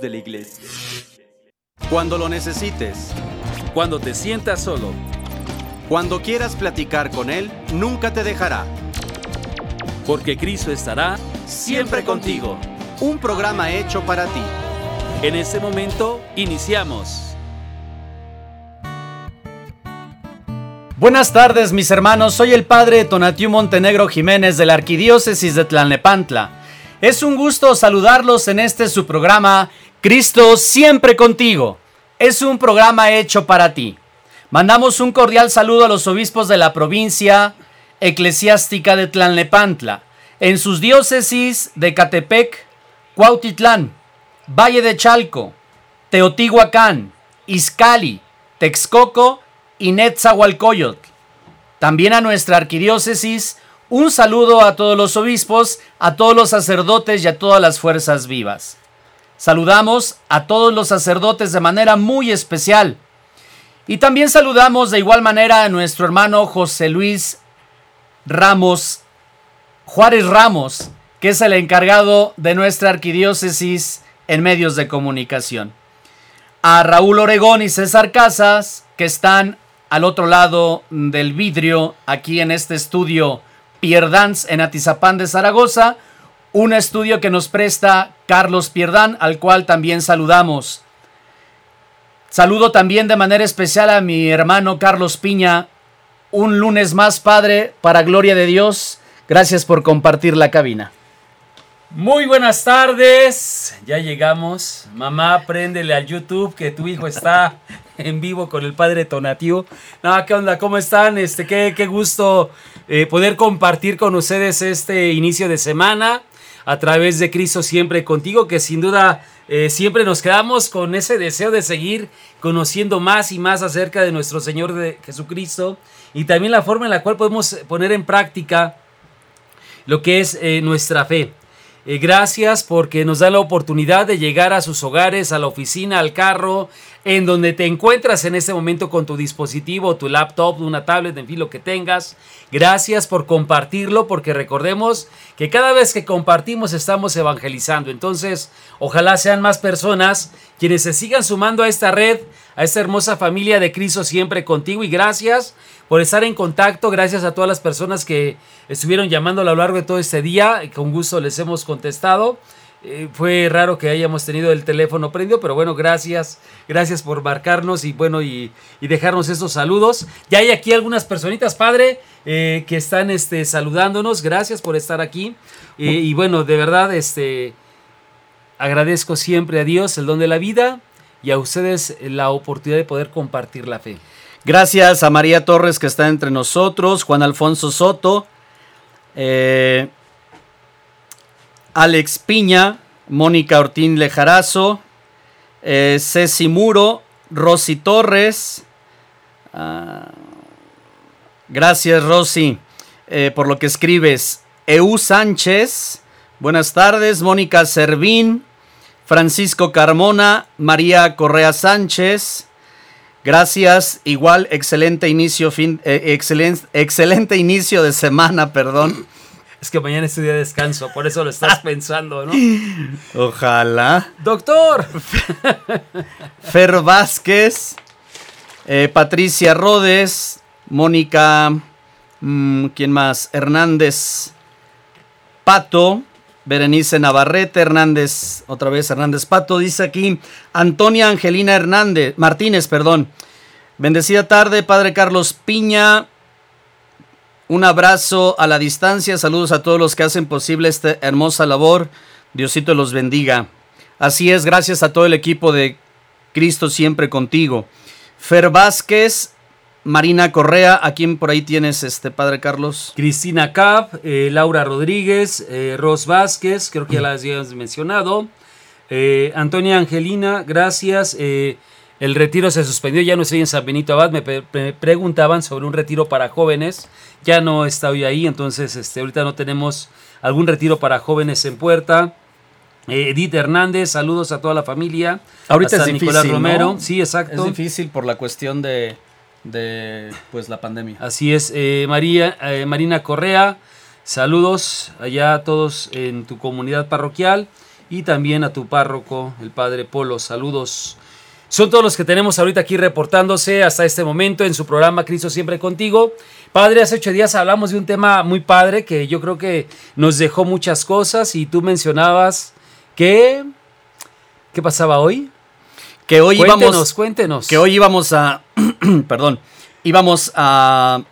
de la iglesia. Cuando lo necesites, Cuando te sientas solo, cuando quieras platicar con Él, nunca te dejará. porque Cristo estará Siempre contigo. Un programa hecho para ti. En este momento, iniciamos. Buenas tardes mis hermanos, soy el padre Tonatiu Montenegro Jiménez de la Arquidiócesis de Tlalnepantla. Es un gusto saludarlos en este su programa Cristo siempre contigo. Es un programa hecho para ti. Mandamos un cordial saludo a los obispos de la provincia eclesiástica de Tlalnepantla, en sus diócesis de Catepec, Cuautitlán, Valle de Chalco, Teotihuacán, Izcali, Texcoco y Netzahualcoyotl. También a nuestra arquidiócesis, un saludo a todos los obispos, a todos los sacerdotes y a todas las fuerzas vivas. Saludamos a todos los sacerdotes de manera muy especial. Y también saludamos de igual manera a nuestro hermano José Luis Ramos, Juárez Ramos, que es el encargado de nuestra arquidiócesis en medios de comunicación. A Raúl Oregón y César Casas, que están al otro lado del vidrio, aquí en este estudio Pierdans en Atizapán de Zaragoza, un estudio que nos presta Carlos Pierdán, al cual también saludamos. Saludo también de manera especial a mi hermano Carlos Piña, un lunes más, Padre, para gloria de Dios. Gracias por compartir la cabina. Muy buenas tardes, ya llegamos. Mamá, préndele al YouTube que tu hijo está en vivo con el padre Tonatiu. No, ¿qué onda? ¿Cómo están? Este, qué, qué gusto eh, poder compartir con ustedes este inicio de semana a través de Cristo siempre contigo, que sin duda eh, siempre nos quedamos con ese deseo de seguir conociendo más y más acerca de nuestro Señor Jesucristo y también la forma en la cual podemos poner en práctica lo que es eh, nuestra fe. Eh, gracias porque nos da la oportunidad de llegar a sus hogares, a la oficina, al carro, en donde te encuentras en este momento con tu dispositivo, tu laptop, una tablet, en fin, lo que tengas. Gracias por compartirlo porque recordemos que cada vez que compartimos estamos evangelizando. Entonces, ojalá sean más personas quienes se sigan sumando a esta red, a esta hermosa familia de Cristo siempre contigo y gracias por estar en contacto. Gracias a todas las personas que estuvieron llamando a lo largo de todo este día. Con gusto les hemos contestado. Eh, fue raro que hayamos tenido el teléfono prendido, pero bueno, gracias. Gracias por marcarnos y bueno, y, dejarnos esos saludos. Ya hay aquí algunas personitas, padre, eh, que están este, saludándonos. Gracias por estar aquí. Eh, y bueno, de verdad, este, agradezco siempre a Dios el don de la vida y a ustedes la oportunidad de poder compartir la fe. Gracias a María Torres que está entre nosotros, Juan Alfonso Soto, eh, Alex Piña, Mónica Ortín Lejarazo, eh, Ceci Muro, Rosy Torres. ah, gracias Rosy eh, por lo que escribes. Eu Sánchez, buenas tardes. Mónica Servín, Francisco Carmona, María Correa Sánchez. Gracias, igual excelente inicio fin, eh, excelente inicio de semana, perdón. Es que mañana es tu día de descanso, por eso lo estás pensando, ¿no? Ojalá. Doctor, Fer Vázquez, eh, Patricia Rodes, Mónica, mm, ¿quién más? Hernández Pato, Berenice Navarrete, Hernández, otra vez Hernández Pato, dice aquí Antonia Angelina Hernández, Martínez, perdón. Bendecida tarde, Padre Carlos Piña. Un abrazo a la distancia, saludos a todos los que hacen posible esta hermosa labor. Diosito los bendiga. Así es, gracias a todo el equipo de Cristo siempre contigo. Fer Vázquez, Marina Correa, ¿a quién por ahí tienes, este Padre Carlos? Cristina Cap, eh, Laura Rodríguez, eh, Ros Vázquez, creo que ya las habíamos mencionado. Eh, Antonia Angelina, gracias. Eh, el retiro se suspendió, ya no estoy en San Benito Abad. Me, preguntaban sobre un retiro para jóvenes. Ya no está hoy ahí, entonces este, ahorita no tenemos algún retiro para jóvenes en puerta. Eh, Edith Hernández, saludos a toda la familia. Ahorita Hasta es difícil, Nicolás Romero, ¿no? sí, exacto. Es difícil por la cuestión de, de pues la pandemia. Así es, eh, María, eh, Marina Correa, saludos allá a todos en tu comunidad parroquial. y también a tu párroco, el padre Polo. Saludos. Son todos los que tenemos ahorita aquí reportándose hasta este momento en su programa Cristo siempre contigo. Padre, hace ocho días hablamos de un tema muy padre que yo creo que nos dejó muchas cosas y tú mencionabas que... ¿Qué pasaba hoy? Que hoy cuéntenos, íbamos... Cuéntenos, Que hoy íbamos a... perdón. Íbamos a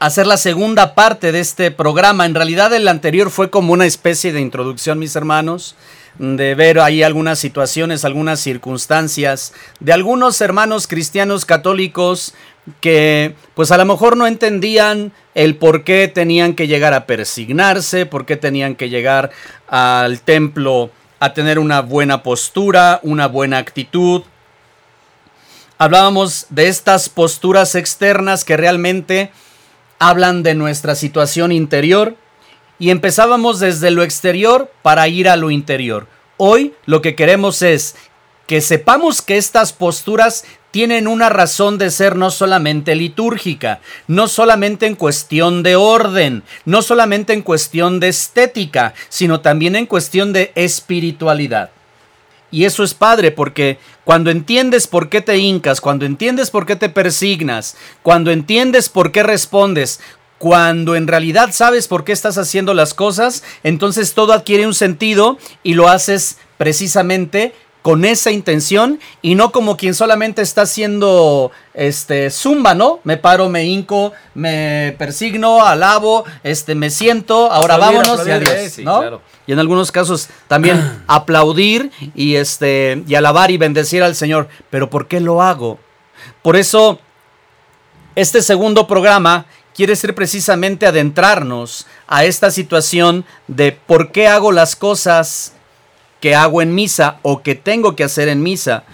hacer la segunda parte de este programa. En realidad el anterior fue como una especie de introducción, mis hermanos de ver ahí algunas situaciones, algunas circunstancias de algunos hermanos cristianos católicos que pues a lo mejor no entendían el por qué tenían que llegar a persignarse, por qué tenían que llegar al templo a tener una buena postura, una buena actitud. Hablábamos de estas posturas externas que realmente hablan de nuestra situación interior y empezábamos desde lo exterior para ir a lo interior. Hoy lo que queremos es que sepamos que estas posturas tienen una razón de ser no solamente litúrgica, no solamente en cuestión de orden, no solamente en cuestión de estética, sino también en cuestión de espiritualidad. Y eso es padre porque cuando entiendes por qué te hincas, cuando entiendes por qué te persignas, cuando entiendes por qué respondes, cuando en realidad sabes por qué estás haciendo las cosas, entonces todo adquiere un sentido y lo haces precisamente con esa intención y no como quien solamente está haciendo este zumba, ¿no? Me paro, me hinco, me persigno, alabo, este me siento, ahora vámonos y adiós, ¿no? Y en algunos casos también aplaudir y este y alabar y bendecir al Señor, pero ¿por qué lo hago? Por eso este segundo programa quiere ser precisamente adentrarnos a esta situación de por qué hago las cosas que hago en misa o que tengo que hacer en misa.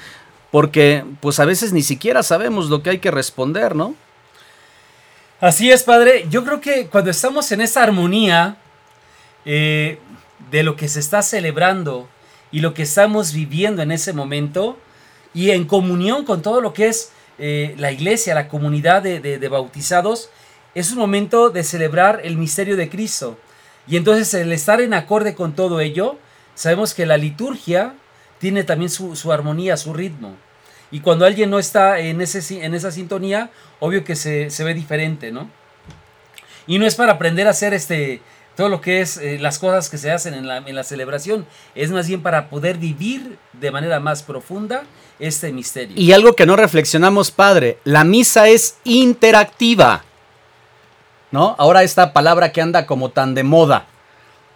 Porque pues a veces ni siquiera sabemos lo que hay que responder, ¿no? Así es, padre. Yo creo que cuando estamos en esa armonía eh, de lo que se está celebrando y lo que estamos viviendo en ese momento, y en comunión con todo lo que es eh, la iglesia, la comunidad de bautizados, es un momento de celebrar el misterio de Cristo. Y entonces el estar en acorde con todo ello, sabemos que la liturgia tiene también su, armonía, su ritmo. Y cuando alguien no está en, ese, en esa sintonía, obvio que se, ve diferente, ¿no? Y no es para aprender a hacer este, todo lo que es eh, las cosas que se hacen en la, en la celebración, es más bien para poder vivir de manera más profunda este misterio. Y algo que no reflexionamos, Padre, la misa es interactiva. ¿no? Ahora esta palabra que anda como tan de moda,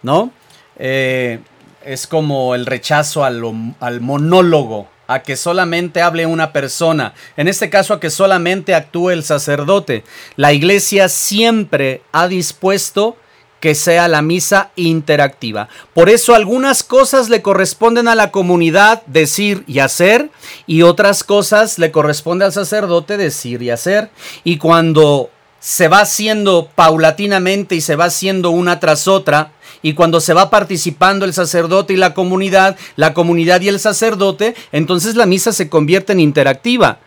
¿no? Eh, es como el rechazo al, al monólogo, a que solamente hable una persona, en este caso a que solamente actúe el sacerdote. La iglesia siempre ha dispuesto que sea la misa interactiva. Por eso algunas cosas le corresponden a la comunidad decir y hacer y otras cosas le corresponde al sacerdote decir y hacer. Y cuando se va haciendo paulatinamente y se va haciendo una tras otra. Y cuando se va participando el sacerdote y la comunidad, la comunidad y el sacerdote, entonces la misa se convierte en interactiva.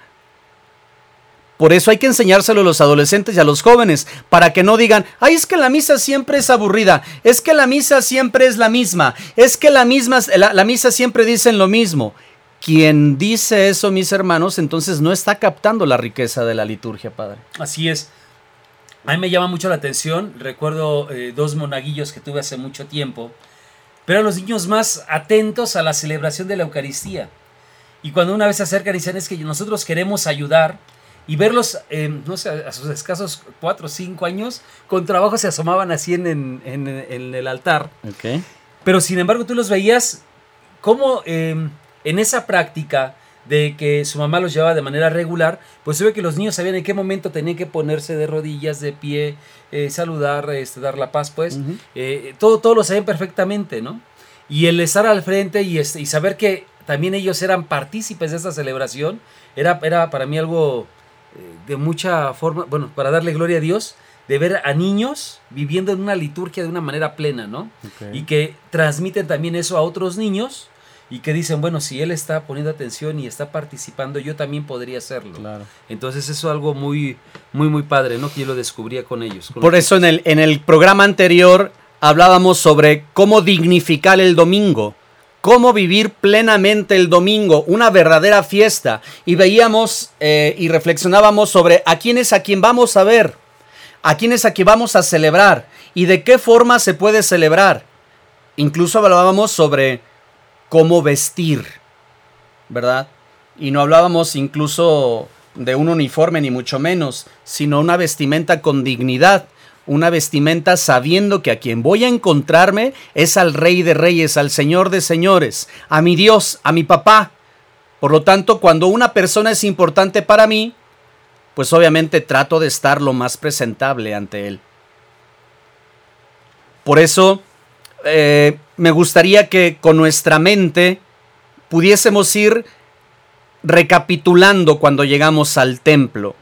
Por eso hay que enseñárselo a los adolescentes y a los jóvenes, para que no digan, ay, es que la misa siempre es aburrida, es que la misa siempre es la misma, es que la, misma, la, misa siempre dicen lo mismo. Quien dice eso, mis hermanos, entonces no está captando la riqueza de la liturgia, Padre. Así es. A mí me llama mucho la atención, recuerdo eh, dos monaguillos que tuve hace mucho tiempo, pero los niños más atentos a la celebración de la Eucaristía. Y cuando una vez se acercan y dicen es que nosotros queremos ayudar y verlos, no sé, a sus escasos cuatro o cinco años, con trabajo se asomaban así en, el altar. Pero sin embargo tú los veías como em, en esa práctica de que su mamá los llevaba de manera regular, pues se ve que los niños sabían en qué momento tenían que ponerse de rodillas, de pie, eh, saludar, este, dar la paz, pues. Eh, todo, todo lo sabían perfectamente, ¿no? Y el estar al frente y, este, y saber que también ellos eran partícipes de esta celebración, era, era para mí algo eh, de mucha forma, bueno, para darle gloria a Dios, de ver a niños viviendo en una liturgia de una manera plena, ¿no? Y que transmiten también eso a otros niños y que dicen, bueno, si él está poniendo atención y está participando, yo también podría hacerlo. Claro. Entonces eso es algo muy, muy, muy padre, ¿no? Que yo lo descubría con ellos. Por eso en el, en el programa anterior hablábamos sobre cómo dignificar el domingo, cómo vivir plenamente el domingo, una verdadera fiesta. Y veíamos eh, y reflexionábamos sobre a quién es a quien vamos a ver, a quién es a quien vamos a celebrar y de qué forma se puede celebrar. Incluso hablábamos sobre cómo vestir, ¿verdad? Y no hablábamos incluso de un uniforme ni mucho menos, sino una vestimenta con dignidad una vestimenta sabiendo que a quien voy a encontrarme es al Rey de Reyes, al Señor de Señores, a mi Dios, a mi papá. Por lo tanto, cuando una persona es importante para mí, pues obviamente trato de estar lo más presentable ante él. Por eso, eh, me gustaría que con nuestra mente pudiésemos ir recapitulando cuando llegamos al templo.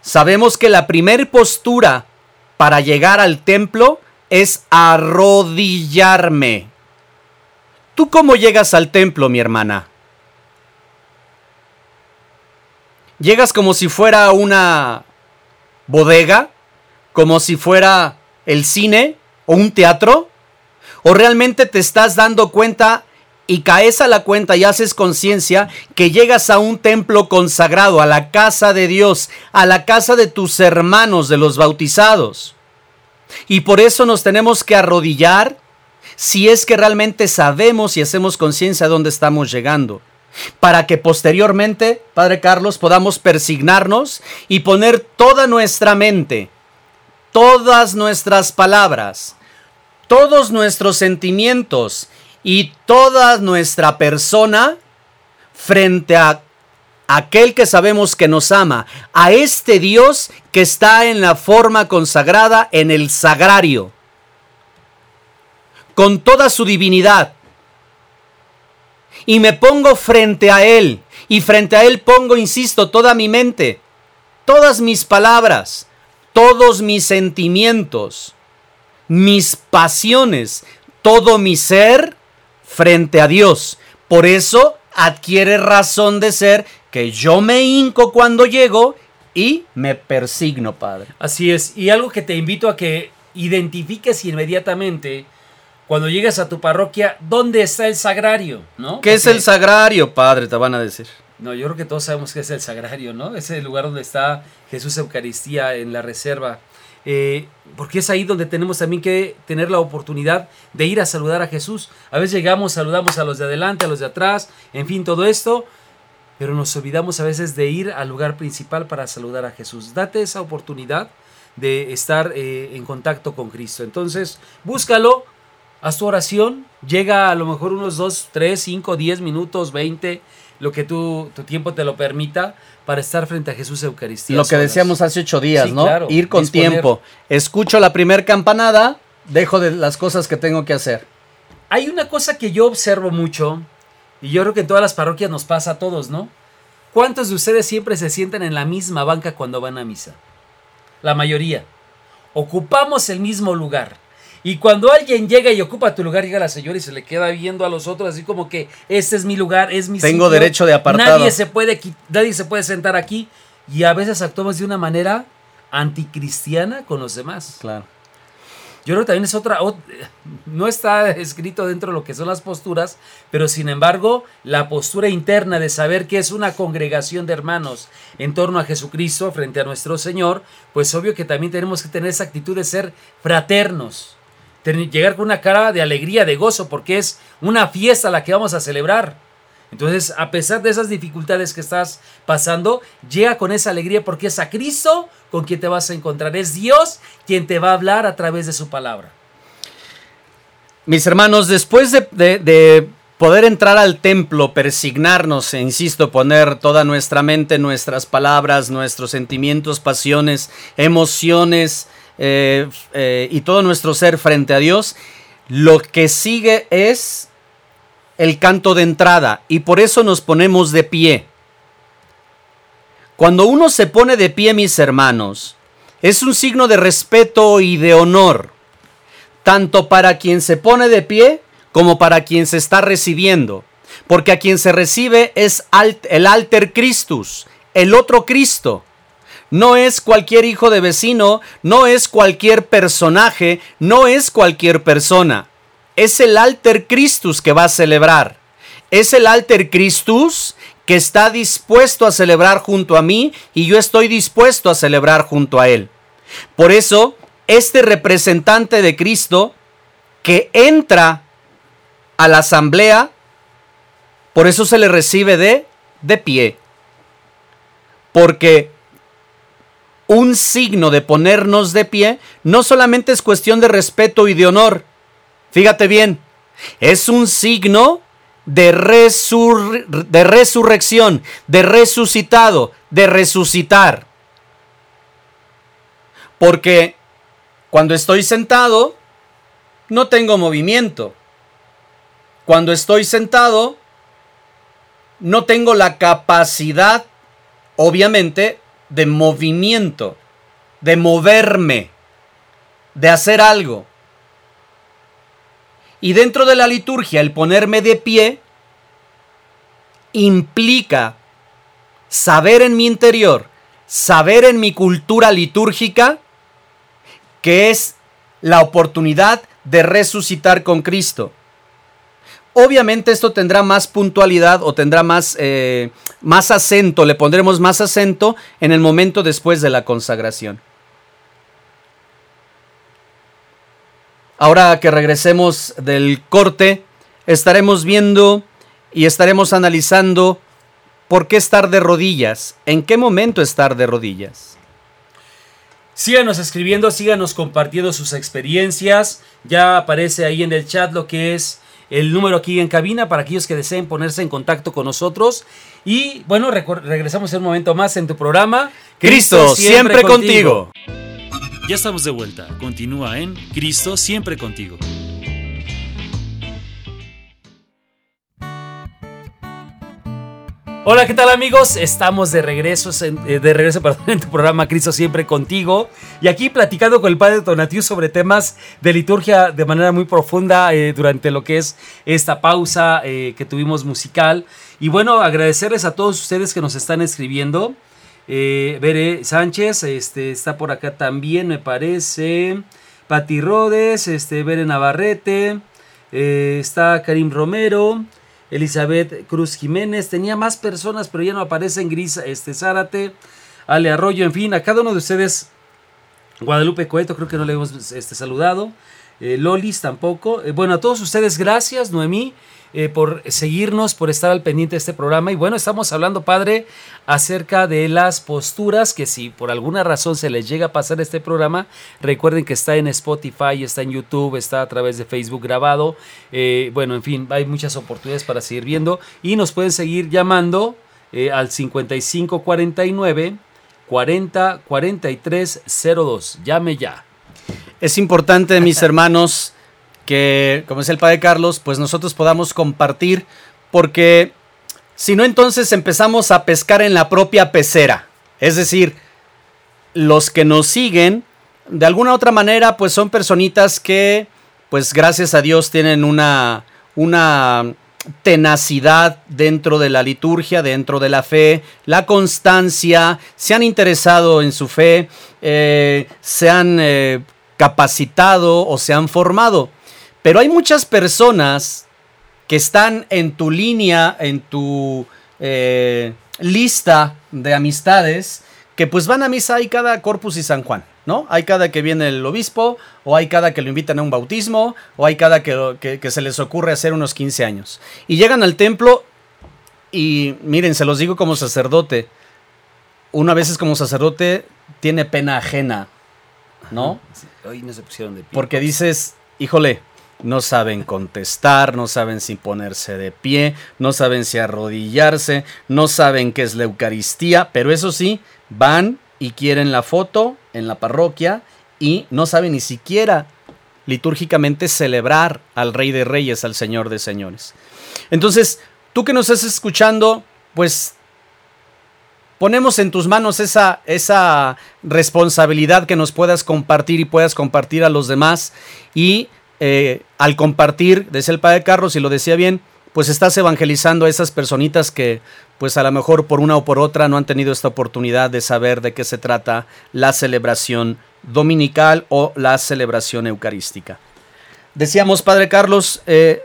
Sabemos que la primer postura para llegar al templo es arrodillarme. ¿Tú cómo llegas al templo, mi hermana? ¿Llegas como si fuera una bodega? ¿Como si fuera el cine o un teatro? ¿O realmente te estás dando cuenta y caes a la cuenta y haces conciencia que llegas a un templo consagrado, a la casa de Dios, a la casa de tus hermanos, de los bautizados. Y por eso nos tenemos que arrodillar si es que realmente sabemos y hacemos conciencia de dónde estamos llegando. Para que posteriormente, Padre Carlos, podamos persignarnos y poner toda nuestra mente, todas nuestras palabras, todos nuestros sentimientos y toda nuestra persona frente a aquel que sabemos que nos ama, a este Dios que está en la forma consagrada en el sagrario, con toda su divinidad. Y me pongo frente a Él, y frente a Él pongo, insisto, toda mi mente, todas mis palabras, todos mis sentimientos, mis pasiones, todo mi ser frente a Dios. Por eso adquiere razón de ser que yo me hinco cuando llego y me persigno, Padre. Así es, y algo que te invito a que identifiques inmediatamente cuando llegues a tu parroquia, ¿dónde está el sagrario? ¿no? ¿Qué es el sagrario, Padre? Te van a decir. No, yo creo que todos sabemos que es el sagrario, ¿no? Es el lugar donde está Jesús Eucaristía en la reserva. Eh, porque es ahí donde tenemos también que tener la oportunidad de ir a saludar a Jesús. A veces llegamos, saludamos a los de adelante, a los de atrás, en fin, todo esto, pero nos olvidamos a veces de ir al lugar principal para saludar a Jesús. Date esa oportunidad de estar eh, en contacto con Cristo. Entonces, búscalo, haz tu oración, llega a lo mejor unos 2, 3, 5, 10 minutos, 20, lo que tu tiempo te lo permita, para estar frente a Jesús Eucaristía. Lo que decíamos hace ocho días, ¿no? Ir con tiempo. Escucho la primer campanada, dejo de las cosas que tengo que hacer. Hay una cosa que yo observo mucho, y yo creo que en todas las parroquias nos pasa a todos, ¿no? ¿Cuántos de ustedes siempre se sientan en la misma banca cuando van a misa? La mayoría. Ocupamos el mismo lugar. Y cuando alguien llega y ocupa tu lugar, llega la señora y se le queda viendo a los otros así como que este es mi lugar, es mi Tengo derecho de apartado. Nadie se puede nadie se puede sentar aquí y a veces actuamos de una manera anticristiana con los demás. Claro. Yo creo que también es otra, no está escrito dentro de lo que son las posturas, pero sin embargo la postura interna de saber que es una congregación de hermanos en torno a Jesucristo frente a nuestro Señor, pues obvio que también tenemos que tener esa actitud de ser fraternos, llegar con una cara de alegría, de gozo, porque es una fiesta la que vamos a celebrar. Entonces, a pesar de esas dificultades que estás pasando, llega con esa alegría porque es a Cristo con quien te vas a encontrar. Es Dios quien te va a hablar a través de su palabra. Mis hermanos, después de, de poder entrar al templo, persignarnos, e insisto, poner toda nuestra mente, nuestras palabras, nuestros sentimientos, pasiones, emociones, eh, eh, y todo nuestro ser frente a Dios, lo que sigue es el canto de entrada y por eso nos ponemos de pie. Cuando uno se pone de pie, mis hermanos, es un signo de respeto y de honor, tanto para quien se pone de pie como para quien se está recibiendo, porque a quien se recibe es el alter Christus, el otro Cristo, no es cualquier hijo de vecino, no es cualquier personaje, no es cualquier persona. es el alter Christus que va a celebrar. Es el alter Christus que está dispuesto a celebrar junto a mí y yo estoy dispuesto a celebrar junto a él. Por eso, este representante de Cristo que entra a la asamblea, por eso se le recibe de, de pie. Porque un signo de ponernos de pie no solamente es cuestión de respeto y de honor. Fíjate bien, es un signo de, de resurrección, de resucitado, de resucitar. Porque cuando estoy sentado, no tengo movimiento. Cuando estoy sentado, no tengo la capacidad, obviamente, de movimiento, de moverme, de hacer algo. Y dentro de la liturgia, el ponerme de pie implica saber en mi interior, saber en mi cultura litúrgica, que es la oportunidad de resucitar con Cristo. Obviamente esto tendrá más puntualidad o tendrá más, eh, más acento, le pondremos más acento en el momento después de la consagración. Ahora que regresemos del corte, estaremos viendo y estaremos analizando por qué estar de rodillas, en qué momento estar de rodillas. Síganos escribiendo, síganos compartiendo sus experiencias. Ya aparece ahí en el chat lo que es el número aquí en cabina para aquellos que deseen ponerse en contacto con nosotros. Y bueno, regresamos en un momento más en tu programa. Cristo, siempre, contigo. Ya estamos de vuelta. Continúa en Cristo siempre contigo. Hola, ¿qué tal amigos? Estamos de regreso, eh, de regreso en tu programa Cristo siempre contigo y aquí platicando con el Padre Tonatiu sobre temas de liturgia de manera muy profunda eh, durante lo que es esta pausa eh, que tuvimos musical y bueno, agradecerles a todos ustedes que nos están escribiendo. Bere Sánchez este, está por acá también, me parece. Pati Rodes, este, Bere Navarrete, está Karim Romero. Elizabeth Cruz Jiménez, tenía más personas, pero ya no aparece en Gris este, Zárate, Ale Arroyo, en fin, a cada uno de ustedes, Guadalupe Coeto, creo que no le hemos este, saludado, eh, Lolis tampoco. Eh, bueno, a todos ustedes, gracias, Noemí. Eh, por seguirnos, por estar al pendiente de este programa. Y bueno, estamos hablando, padre, acerca de las posturas que si por alguna razón se les llega a pasar este programa, recuerden que está en Spotify, está en YouTube, está a través de Facebook grabado. Eh, bueno, en fin, hay muchas oportunidades para seguir viendo y nos pueden seguir llamando eh, al 5549 40 43 02. Llame ya. Es importante, mis hermanos, que, como es el Padre Carlos, pues nosotros podamos compartir, porque si no, entonces empezamos a pescar en la propia pecera. Es decir, los que nos siguen, de alguna otra manera, pues son personitas que, pues gracias a Dios, tienen una, una tenacidad dentro de la liturgia, dentro de la fe, la constancia, se han interesado en su fe, eh, se han eh, capacitado o se han formado. Pero hay muchas personas que están en tu línea, en tu eh, lista de amistades, que pues van a misa hay cada Corpus y San Juan, ¿no? Hay cada que viene el obispo, o hay cada que lo invitan a un bautismo, o hay cada que, que se les ocurre hacer unos 15 años. Y llegan al templo y miren, se los digo como sacerdote, una vez es como sacerdote tiene pena ajena, ¿no? Hoy no se pusieron de pie. Porque dices, híjole, no saben contestar, no saben si ponerse de pie, no saben si arrodillarse, no saben qué es la Eucaristía, pero eso sí, van y quieren la foto en la parroquia y no saben ni siquiera litúrgicamente celebrar al Rey de Reyes, al Señor de Señores. Entonces, tú que nos estás escuchando, pues ponemos en tus manos esa, esa responsabilidad que nos puedas compartir y puedas compartir a los demás y eh, al compartir, decía el padre Carlos, y lo decía bien, pues estás evangelizando a esas personitas que, pues a lo mejor por una o por otra no han tenido esta oportunidad de saber de qué se trata la celebración dominical o la celebración eucarística. decíamos, Padre Carlos, eh,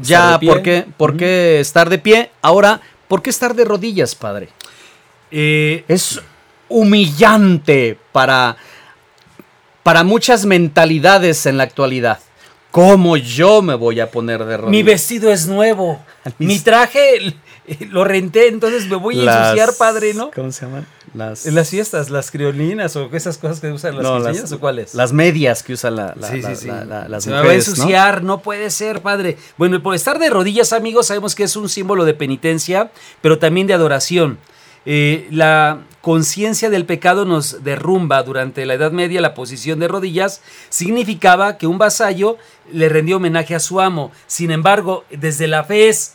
ya. ¿por qué, por qué estar de pie? Ahora, ¿por qué estar de rodillas, Padre? Eh, Es humillante para, para muchas mentalidades en la actualidad. ¿Cómo yo me voy a poner de rodillas? mi vestido es nuevo. Mis- Mi traje lo renté, entonces me voy a Las- ensuciar, padre, ¿no? ¿Cómo se llaman? Las, fiestas, las criolinas o esas cosas que usan las no, o cuáles? las medias que usan la, la- sí, sí, sí. la- la- las Se me va a mujeres, ¿no? ensuciar, ¿no? puede ser, padre. Bueno, por estar de rodillas, amigos, sabemos que es un símbolo de penitencia, pero también de adoración. Eh, la conciencia del pecado nos derrumba. Durante la Edad Media, la posición de rodillas significaba que un vasallo le rendió homenaje a su amo. Sin embargo, desde la fe es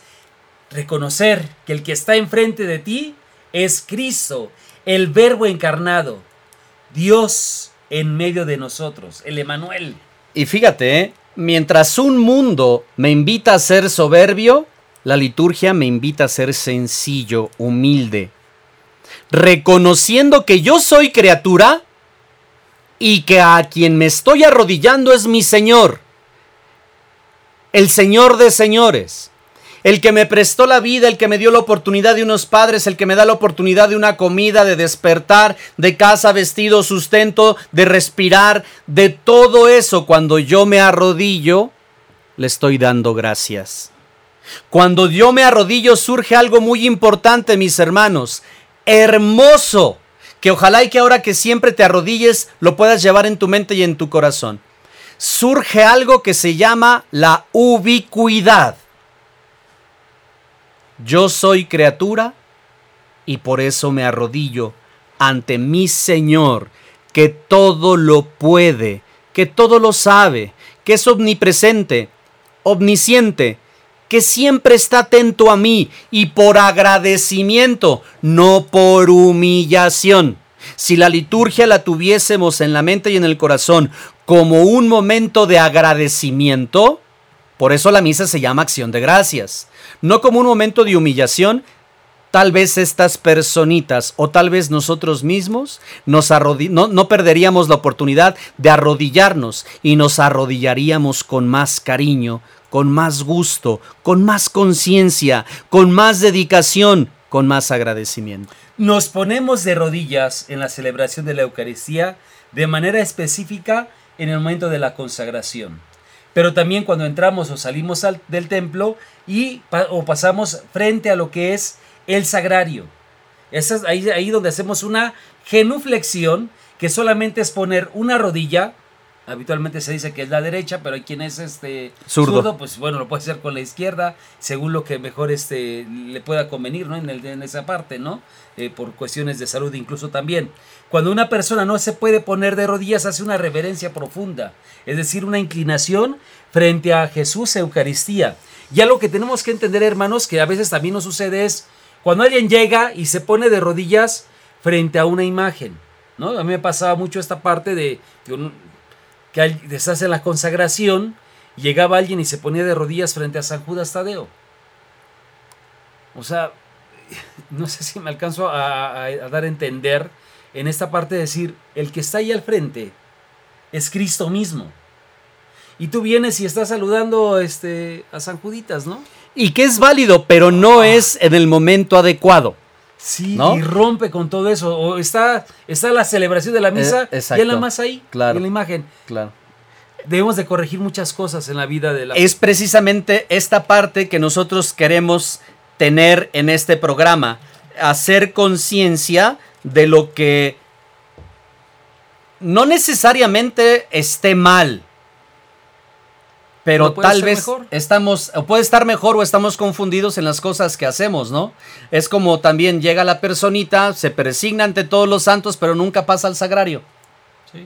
reconocer que el que está enfrente de ti es Cristo, el Verbo encarnado, Dios en medio de nosotros, el Emanuel. Y fíjate, ¿eh? mientras un mundo me invita a ser soberbio, la liturgia me invita a ser sencillo, humilde, reconociendo que yo soy criatura y que a quien me estoy arrodillando es mi Señor, el Señor de señores. El que me prestó la vida, el que me dio la oportunidad de unos padres, el que me da la oportunidad de una comida, de despertar, de casa, vestido, sustento, de respirar, de todo eso, cuando yo me arrodillo, le estoy dando gracias. Cuando yo me arrodillo surge algo muy importante, mis hermanos, hermoso, que ojalá y que ahora que siempre te arrodilles lo puedas llevar en tu mente y en tu corazón. Surge algo que se llama la ubicuidad. Yo soy criatura y por eso me arrodillo ante mi Señor, que todo lo puede, que todo lo sabe, que es omnipresente, omnisciente, que siempre está atento a mí y por agradecimiento, no por humillación. Si la liturgia la tuviésemos en la mente y en el corazón como un momento de agradecimiento, por eso la misa se llama acción de gracias, no como un momento de humillación, tal vez estas personitas o tal vez nosotros mismos nos no, no perderíamos la oportunidad de arrodillarnos y nos arrodillaríamos con más cariño, con más gusto, con más conciencia, con más dedicación, con más agradecimiento. Nos ponemos de rodillas en la celebración de la Eucaristía de manera específica en el momento de la consagración. Pero también cuando entramos o salimos al- del templo y o pasamos frente a lo que es el sagrario. Esa es ahí donde hacemos una genuflexión que solamente es poner una rodilla. Habitualmente se dice que es la derecha, pero hay quien es este Zurdo. pues bueno, lo puede hacer con la izquierda, según lo que mejor este le pueda convenir, ¿no? En, el- en esa parte, ¿no? Eh, por cuestiones de salud incluso también. Cuando una persona no se puede poner de rodillas, hace una reverencia profunda, es decir, una inclinación frente a Jesús Eucaristía. Ya lo que tenemos que entender, hermanos, que a veces también nos sucede es cuando alguien llega y se pone de rodillas frente a una imagen, ¿no? A mí me pasaba mucho esta parte de que se hace la consagración, llegaba alguien y se ponía de rodillas frente a San Judas Tadeo. O sea, no sé si me alcanzo a, a- a dar a entender en esta parte de decir, el que está ahí al frente es Cristo mismo. Y tú vienes y estás saludando este, a San Juditas, ¿no? Y que es válido, pero no es en el momento adecuado. Sí, ¿No? y rompe con todo eso. O está, está la celebración de la misa Eh, y nada más ahí, Claro. en la imagen. Claro. Debemos de corregir muchas cosas en la vida de la es precisamente esta parte que nosotros queremos tener en este programa, hacer conciencia de lo que no necesariamente esté mal, pero tal vez mejor. estamos, o puede estar mejor o estamos confundidos en las cosas que hacemos, ¿no? Es como también llega la personita, se persigna ante todos los santos, pero nunca pasa al sagrario. Sí.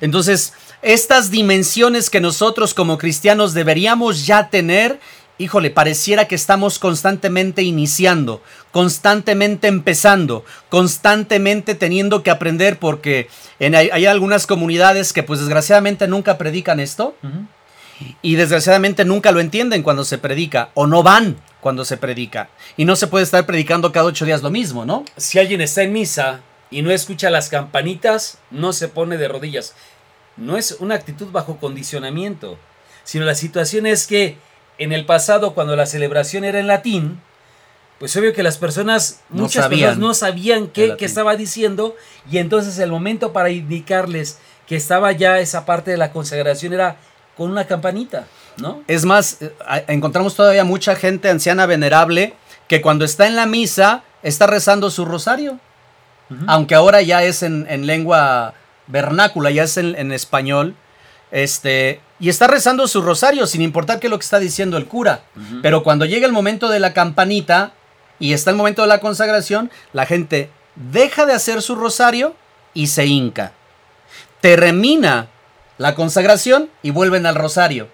Entonces, estas dimensiones que nosotros como cristianos deberíamos ya tener, híjole, pareciera que estamos constantemente iniciando, constantemente empezando, constantemente teniendo que aprender porque en, hay, hay algunas comunidades que pues desgraciadamente nunca predican esto. Y desgraciadamente nunca lo entienden cuando se predica o no van cuando se predica. Y no se puede estar predicando cada ocho días lo mismo, ¿no? Si alguien está en misa y no escucha las campanitas, no se pone de rodillas. No es una actitud bajo condicionamiento. sino la situación es que en el pasado, cuando la celebración era en latín, pues obvio que las personas, No muchas sabían personas no sabían qué, qué estaba diciendo y entonces el momento para indicarles que estaba ya esa parte de la consagración era con una campanita, ¿no? Es más, eh, encontramos todavía mucha gente anciana venerable que cuando está en la misa está rezando su rosario. Aunque ahora ya es en, en lengua vernácula, ya es en, en español. Este, y está rezando su rosario sin importar qué es lo que está diciendo el cura. Pero cuando llega el momento de la campanita y está el momento de la consagración, la gente deja de hacer su rosario y se hinca. Termina la consagración y vuelven al rosario.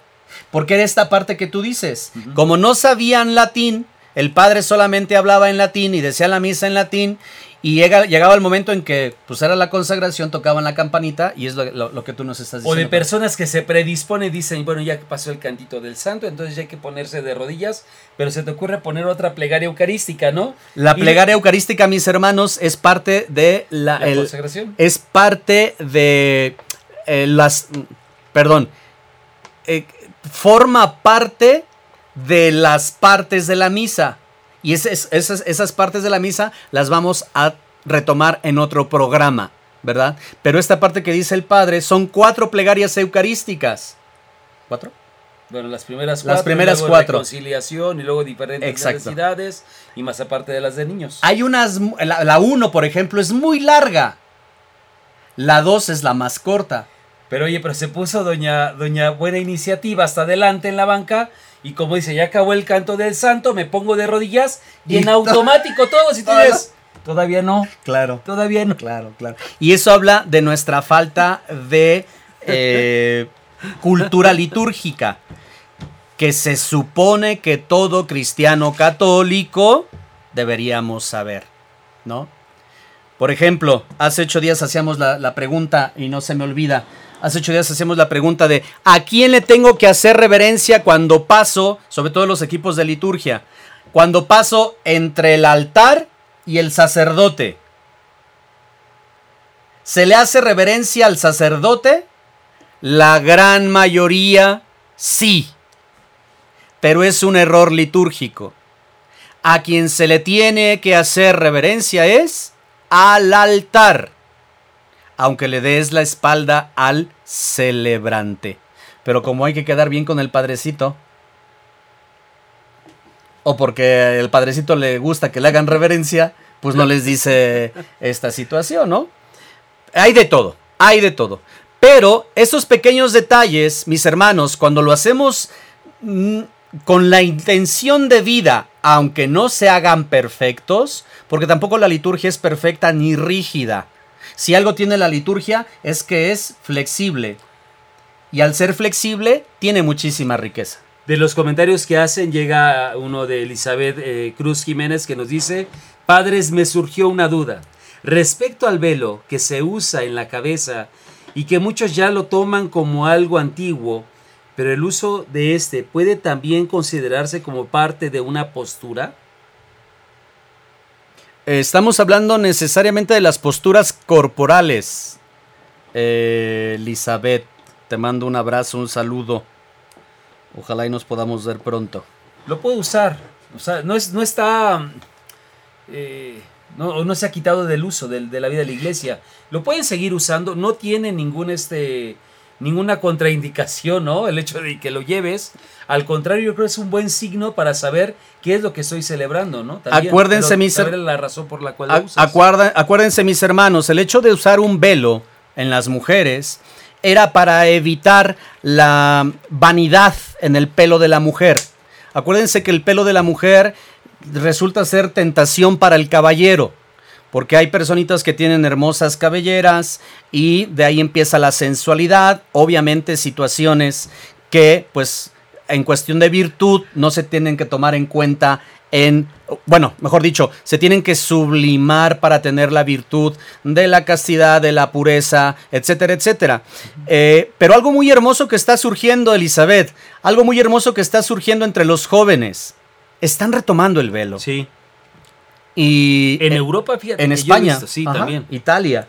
Porque era esta parte que tú dices. Como no sabían latín, el padre solamente hablaba en latín y decía la misa en latín. Y llega- llegaba el momento en que pues era la consagración, tocaban la campanita y es lo, lo- lo que tú nos estás O diciendo. de personas que se predisponen y dicen, bueno, ya que pasó el cantito del santo, entonces ya hay que ponerse de rodillas, pero se te ocurre poner otra plegaria eucarística, ¿no? La Y- plegaria eucarística, mis hermanos, es parte de la, La el- consagración. es parte de eh, las, perdón, eh, forma parte de las partes de la misa. Y esas, esas, esas partes de la misa las vamos a retomar en otro programa, ¿verdad? Pero esta parte que dice el Padre son cuatro plegarias eucarísticas. ¿Cuatro? Bueno, las primeras Las cuatro. y primeras luego cuatro. Reconciliación y luego diferentes Exacto. necesidades y más aparte de las de niños. Hay unas, la, la uno, por ejemplo, es muy larga. La dos es la más corta. Pero oye, pero se puso doña, doña Buena Iniciativa hasta adelante en la banca y como dice, ya acabó el canto del santo, me pongo de rodillas y, Y en to- automático todos y tú Todo. dices, todavía no, Claro. todavía no. Claro, claro. Y eso habla de nuestra falta de eh, cultura litúrgica, que se supone que todo cristiano católico deberíamos saber, ¿no? Por ejemplo, hace ocho días hacíamos la, la pregunta, y no se me olvida, hace ocho días hacíamos la pregunta de ¿a quién le tengo que hacer reverencia cuando paso, sobre todo los equipos de liturgia, cuando paso entre el altar y el sacerdote? ¿Se le hace reverencia al sacerdote? La gran mayoría sí, pero es un error litúrgico. A quien se le tiene que hacer reverencia es al altar, aunque le des la espalda al celebrante. Pero como hay que quedar bien con el padrecito, o porque el padrecito le gusta que le hagan reverencia, pues no les dice esta situación, ¿no? Hay de todo, hay de todo. Pero esos pequeños detalles, mis hermanos, cuando lo hacemos mm, con la intención de vida, aunque no se hagan perfectos, porque tampoco la liturgia es perfecta ni rígida. Si algo tiene la liturgia es que es flexible. Y al ser flexible, tiene muchísima riqueza. De los comentarios que hacen llega uno de Elizabeth eh, Cruz Jiménez que nos dice, padres, me surgió una duda. Respecto al velo que se usa en la cabeza y que muchos ya lo toman como algo antiguo, pero el uso de este puede también considerarse como parte de una postura. Estamos hablando necesariamente de las posturas corporales. Eh, Elizabeth, te mando un abrazo, un saludo. Ojalá y nos podamos ver pronto. Lo puede usar. O sea, no, es, no está... eh, no, se ha quitado del uso del- de, la vida de la iglesia. Lo pueden seguir usando. No tiene ningún este ninguna contraindicación, ¿no? El hecho de que lo lleves. Al contrario, yo creo que es un buen signo para saber qué es lo que estoy celebrando, ¿no? Acuérdense, pero mis saber la razón por la cual usas. acuérdense, mis hermanos, el hecho de usar un velo en las mujeres era para evitar la vanidad en el pelo de la mujer. Acuérdense que el pelo de la mujer resulta ser tentación para el caballero. Porque hay personitas que tienen hermosas cabelleras y de ahí empieza la sensualidad. Obviamente situaciones que pues en cuestión de virtud no se tienen que tomar en cuenta en, bueno, mejor dicho, se tienen que sublimar para tener la virtud de la castidad, de la pureza, etcétera, etcétera. Eh, pero algo muy hermoso que está surgiendo, Elizabeth, algo muy hermoso que está surgiendo entre los jóvenes. Están retomando el velo. Sí. Y En Europa, fíjate. en España. visto, sí, Ajá, también. Italia.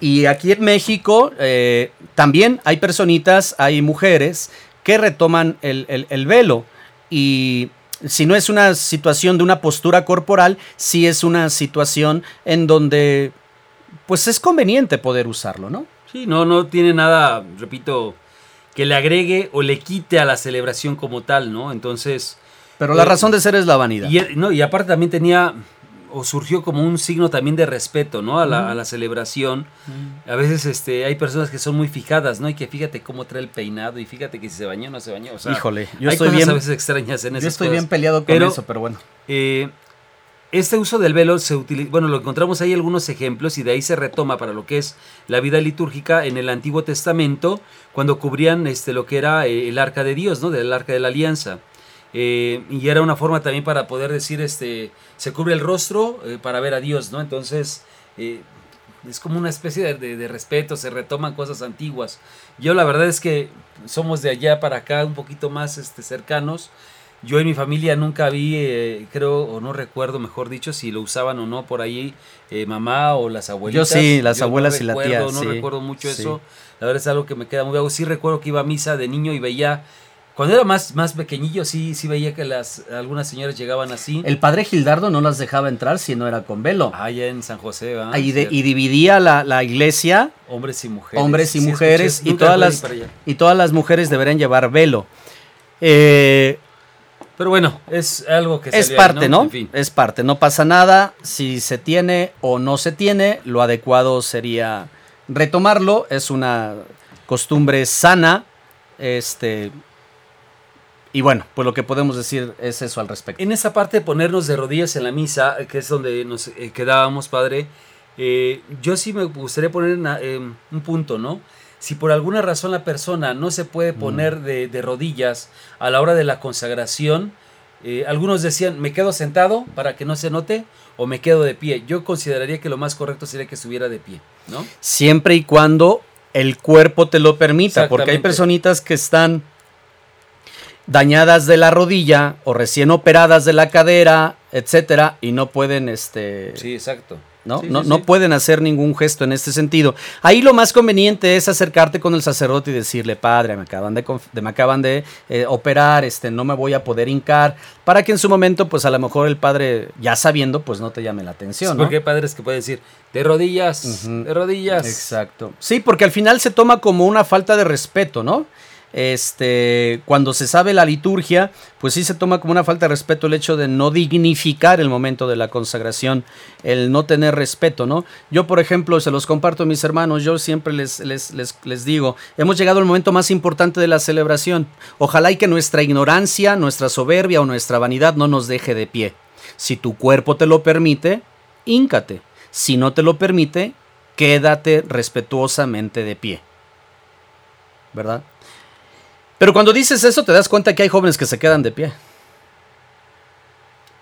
Y aquí en México eh, también hay personitas, hay mujeres que retoman el, el- el velo. Y si no es una situación de una postura corporal, sí es una situación en donde pues es conveniente poder usarlo, ¿no? Sí, no, no tiene nada, repito, que le agregue o le quite a la celebración como tal, ¿no? Entonces, Pero la Eh, razón de ser es la vanidad. y, no, y aparte también tenía, o surgió como un signo también de respeto, ¿no? A la, a la celebración. A veces este, hay personas que son muy fijadas, ¿no? Y que fíjate cómo trae el peinado y fíjate que si se bañó o no se bañó. O sea, Híjole, yo hay estoy cosas bien, a veces extrañas en yo esas estoy cosas. bien peleado con Pero- eso, pero bueno. Eh, este uso del velo se utiliza, bueno, lo encontramos ahí algunos ejemplos y de ahí se retoma para lo que es la vida litúrgica en el Antiguo Testamento, cuando cubrían este, lo que era eh, el arca de Dios, ¿no? Del arca de la alianza. Eh, y era una forma también para poder decir, este, se cubre el rostro eh, para ver a Dios, ¿no? Entonces, eh, es como una especie de, de- de respeto, se retoman cosas antiguas. Yo la verdad es que somos de allá para acá un poquito más este, cercanos. Yo en mi familia nunca vi, eh, creo, o no recuerdo, mejor dicho, si lo usaban o no por ahí eh, mamá o las abuelitas. sí, las Yo no abuelas y la tía, No sí, recuerdo mucho sí. eso. La verdad es algo que me queda muy vago. Sí recuerdo que iba a misa de niño y veía... Cuando era más, más pequeñillo, sí, sí veía que las algunas señoras llegaban así. El padre Gildardo no las dejaba entrar si no era con velo. Allá en San José, ¿verdad? Ah, y, de- y dividía la, la iglesia, Hombres y mujeres. hombres y Sí, mujeres, escuché, y todas, las, y todas las mujeres deberían llevar velo. Eh, Pero bueno, es algo que es salió ahí, parte, ¿no? En fin. Es parte, no pasa nada. Si se tiene o no se tiene, lo adecuado sería retomarlo. Es una costumbre sana. Este. Y bueno, pues lo que podemos decir es eso al respecto. En esa parte de ponernos de rodillas en la misa, que es donde nos eh, quedábamos, padre, eh, yo sí me gustaría poner eh, un punto, ¿no? Si por alguna razón la persona no se puede poner de, de rodillas a la hora de la consagración, eh, algunos decían, me quedo sentado para que no se note o me quedo de pie. Yo consideraría que lo más correcto sería que estuviera de pie, ¿no? Siempre y cuando el cuerpo te lo permita, porque hay personitas que están dañadas de la rodilla o recién operadas de la cadera, etcétera, y no pueden este Sí, exacto. ¿no? Sí, no, sí, no sí. pueden hacer ningún gesto en este sentido. Ahí lo más conveniente es acercarte con el sacerdote y decirle, padre, me acaban de, me acaban de eh, operar, este, no me voy a poder hincar, para que en su momento, pues a lo mejor el padre, ya sabiendo, pues no te llame la atención. ¿no? Porque hay padres que pueden decir, de rodillas, de rodillas. Exacto. Sí, porque al final se toma como una falta de respeto, ¿no? Este, cuando se sabe la liturgia, pues sí se toma como una falta de respeto el hecho de no dignificar el momento de la consagración, el no tener respeto, ¿no? Yo, por ejemplo, se los comparto a mis hermanos, yo siempre les, les, les, les digo, hemos llegado al momento más importante de la celebración. Ojalá y que nuestra ignorancia, nuestra soberbia o nuestra vanidad no nos deje de pie. Si tu cuerpo te lo permite, híncate. Si no te lo permite, quédate respetuosamente de pie. ¿Verdad? Pero cuando dices eso te das cuenta que hay jóvenes que se quedan de pie.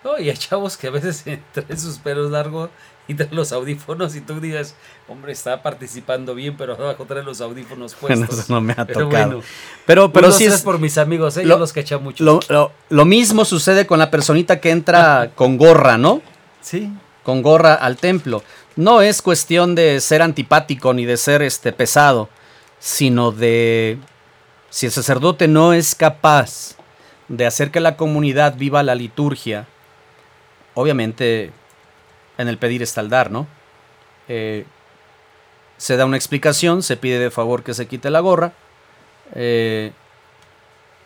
No, y hay chavos que a veces traen sus pelos largos y traen los audífonos y tú dices, hombre, está participando bien, pero abajo trae los audífonos puestos. Bueno, eso no me ha Pero tocado. bueno, Pero, pero sí es por mis amigos, ¿eh? lo- yo los caché mucho. lo, lo- lo mismo sucede con la personita que entra con gorra, ¿no? sí, Con gorra al templo. No es cuestión de ser antipático ni de ser este pesado, sino de si el sacerdote no es capaz de hacer que la comunidad viva la liturgia, obviamente en el pedir está el dar, ¿no? Eh, se da una explicación, se pide de favor que se quite la gorra eh,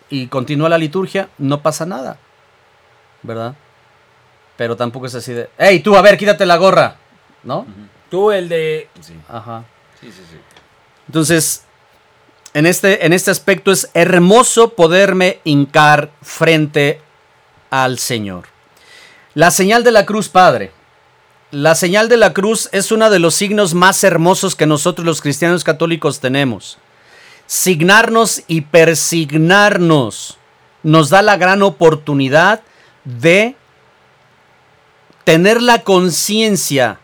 y continúa la liturgia, no pasa nada, ¿verdad? Pero tampoco es así de, hey, tú, a ver, quítate la gorra, ¿no? tú el de... Sí, Ajá. sí, sí. sí. Entonces, en este, en este aspecto es hermoso poderme hincar frente al Señor. La señal de la cruz, Padre. La señal de la cruz es uno de los signos más hermosos que nosotros los cristianos católicos tenemos. Signarnos y persignarnos nos da la gran oportunidad de tener la conciencia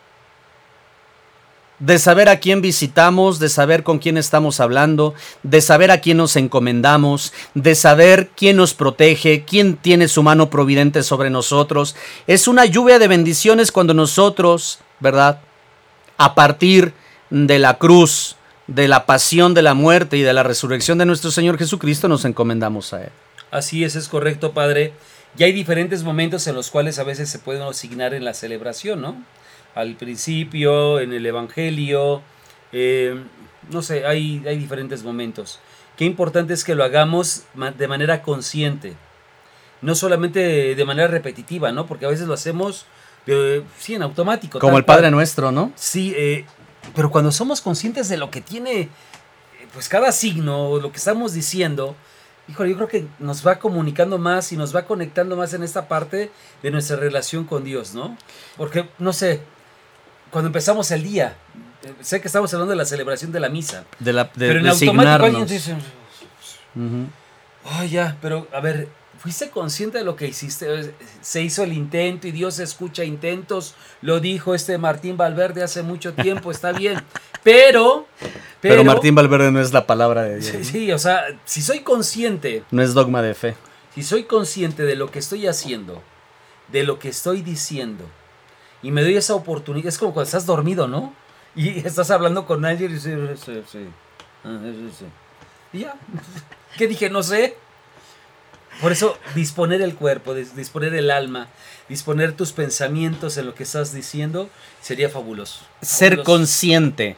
de saber a quién visitamos, de saber con quién estamos hablando, de saber a quién nos encomendamos, de saber quién nos protege, quién tiene su mano providente sobre nosotros. Es una lluvia de bendiciones cuando nosotros, ¿verdad? A partir de la cruz de la pasión, de la muerte y de la resurrección de nuestro Señor Jesucristo, nos encomendamos a Él. Así es, es correcto, Padre. Y hay diferentes momentos en los cuales a veces se pueden asignar en la celebración, ¿no? Al principio, en el Evangelio, eh, no sé, hay, hay diferentes momentos. Qué importante es que lo hagamos de manera consciente, no solamente de manera repetitiva, ¿no? Porque a veces lo hacemos, eh, sí, en automático. Como el Padre Nuestro, ¿no? Sí, eh, pero cuando somos conscientes de lo que tiene, pues cada signo, lo que estamos diciendo, híjole, yo creo que nos va comunicando más y nos va conectando más en esta parte de nuestra relación con Dios, ¿no? Porque, no sé, cuando empezamos el día, sé que estamos hablando de la celebración de la misa. De la, de, pero en automático alguien dice, ay ya, pero a ver, ¿fuiste consciente de lo que hiciste? Se hizo el intento y Dios escucha intentos, lo dijo este Martín Valverde hace mucho tiempo, está bien, pero... Pero, Martín Valverde no es la palabra de Dios. Sí, sí, o sea, si soy consciente... No es dogma de fe. Si soy consciente de lo que estoy haciendo, de lo que estoy diciendo, y me doy esa oportunidad, es como cuando estás dormido, ¿no? Y estás hablando con alguien y dices, sí, sí, ah, Y ya. ¿Qué dije? No sé. Por eso, disponer el cuerpo, disponer el alma, disponer tus pensamientos en lo que estás diciendo, sería fabuloso. Ser consciente,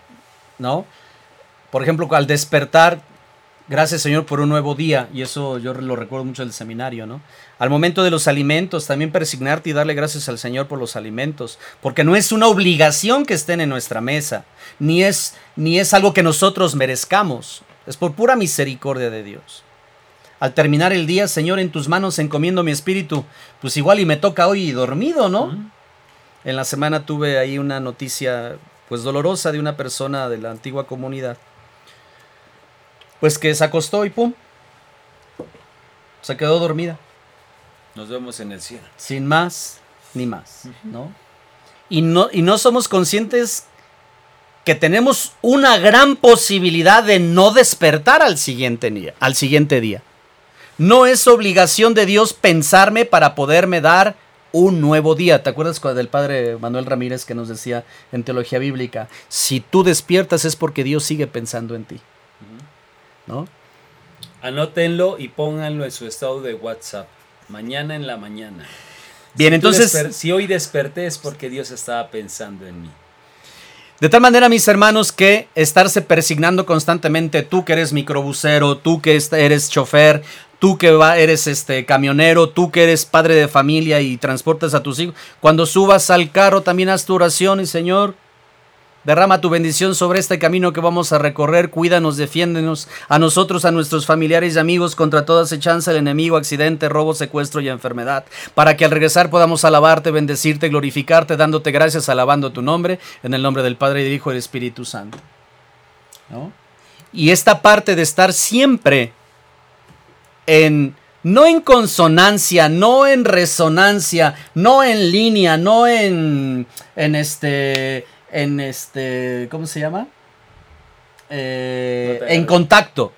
¿no? Por ejemplo, al despertar, gracias Señor por un nuevo día, y eso yo lo recuerdo mucho del seminario, ¿no? Al momento de los alimentos, también persignarte y darle gracias al Señor por los alimentos, porque no es una obligación que estén en nuestra mesa, ni es, ni es algo que nosotros merezcamos, es por pura misericordia de Dios. Al terminar el día, Señor, en tus manos encomiendo mi espíritu, pues igual y me toca hoy dormido, ¿no? En la semana tuve ahí una noticia pues dolorosa de una persona de la antigua comunidad. Pues que se acostó y pum, se quedó dormida. Nos vemos en el cielo. Sin más ni más, ¿no? Y no, y no somos conscientes que tenemos una gran posibilidad de no despertar al siguiente día. Al siguiente día. No es obligación de Dios pensarme para poderme dar un nuevo día. ¿Te acuerdas del padre Manuel Ramírez que nos decía en teología bíblica? Si tú despiertas es porque Dios sigue pensando en ti. ¿No? Anótenlo y pónganlo en su estado de WhatsApp mañana en la mañana. Bien, entonces... Si hoy desperté es porque Dios estaba pensando en mí. De tal manera, mis hermanos, que estarse persignando constantemente, tú que eres microbusero, tú que eres chofer, tú que eres este camionero, tú que eres padre de familia y transportas a tus hijos, cuando subas al carro también haz tu oración y Señor, Derrama tu bendición sobre este camino que vamos a recorrer. Cuídanos, defiéndenos a nosotros, a nuestros familiares y amigos contra toda acechanza del enemigo, accidente, robo, secuestro y enfermedad. Para que al regresar podamos alabarte, bendecirte, glorificarte, dándote gracias, alabando tu nombre, en el nombre del Padre y del Hijo y del Espíritu Santo. Y esta parte de estar siempre en no en consonancia, no en resonancia, no en línea, no en, en este en este, ¿cómo se llama? Eh, en contacto,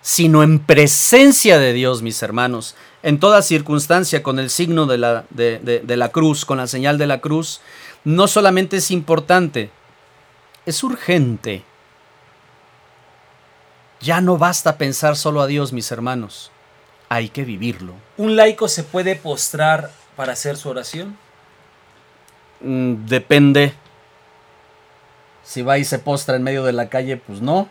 sino en presencia de Dios, mis hermanos, en toda circunstancia, con el signo de la, de la cruz, con la señal de la cruz, no solamente es importante, es urgente. Ya no basta pensar solo a Dios, mis hermanos. Hay que vivirlo. ¿Un laico se puede postrar para hacer su oración? Mm, depende. Si va y se postra en medio de la calle, pues no.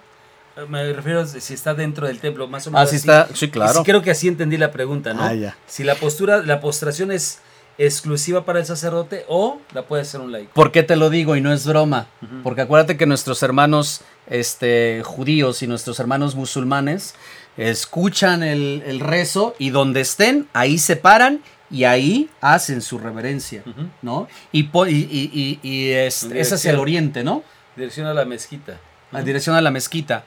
Eh, me refiero a si está dentro del templo, más o menos. Ah, sí está, sí, claro. creo que así entendí la pregunta, ¿no? Ah, si la postura, la postración es exclusiva para el sacerdote o la puede hacer un laico. ¿Por qué te lo digo y no es broma? Porque acuérdate que nuestros hermanos este, judíos y nuestros hermanos musulmanes escuchan el, el rezo y donde estén, ahí se paran y ahí hacen su reverencia, ¿no? Y, y, y, es, hacia el oriente, ¿no? Dirección a la mezquita. A dirección a la mezquita.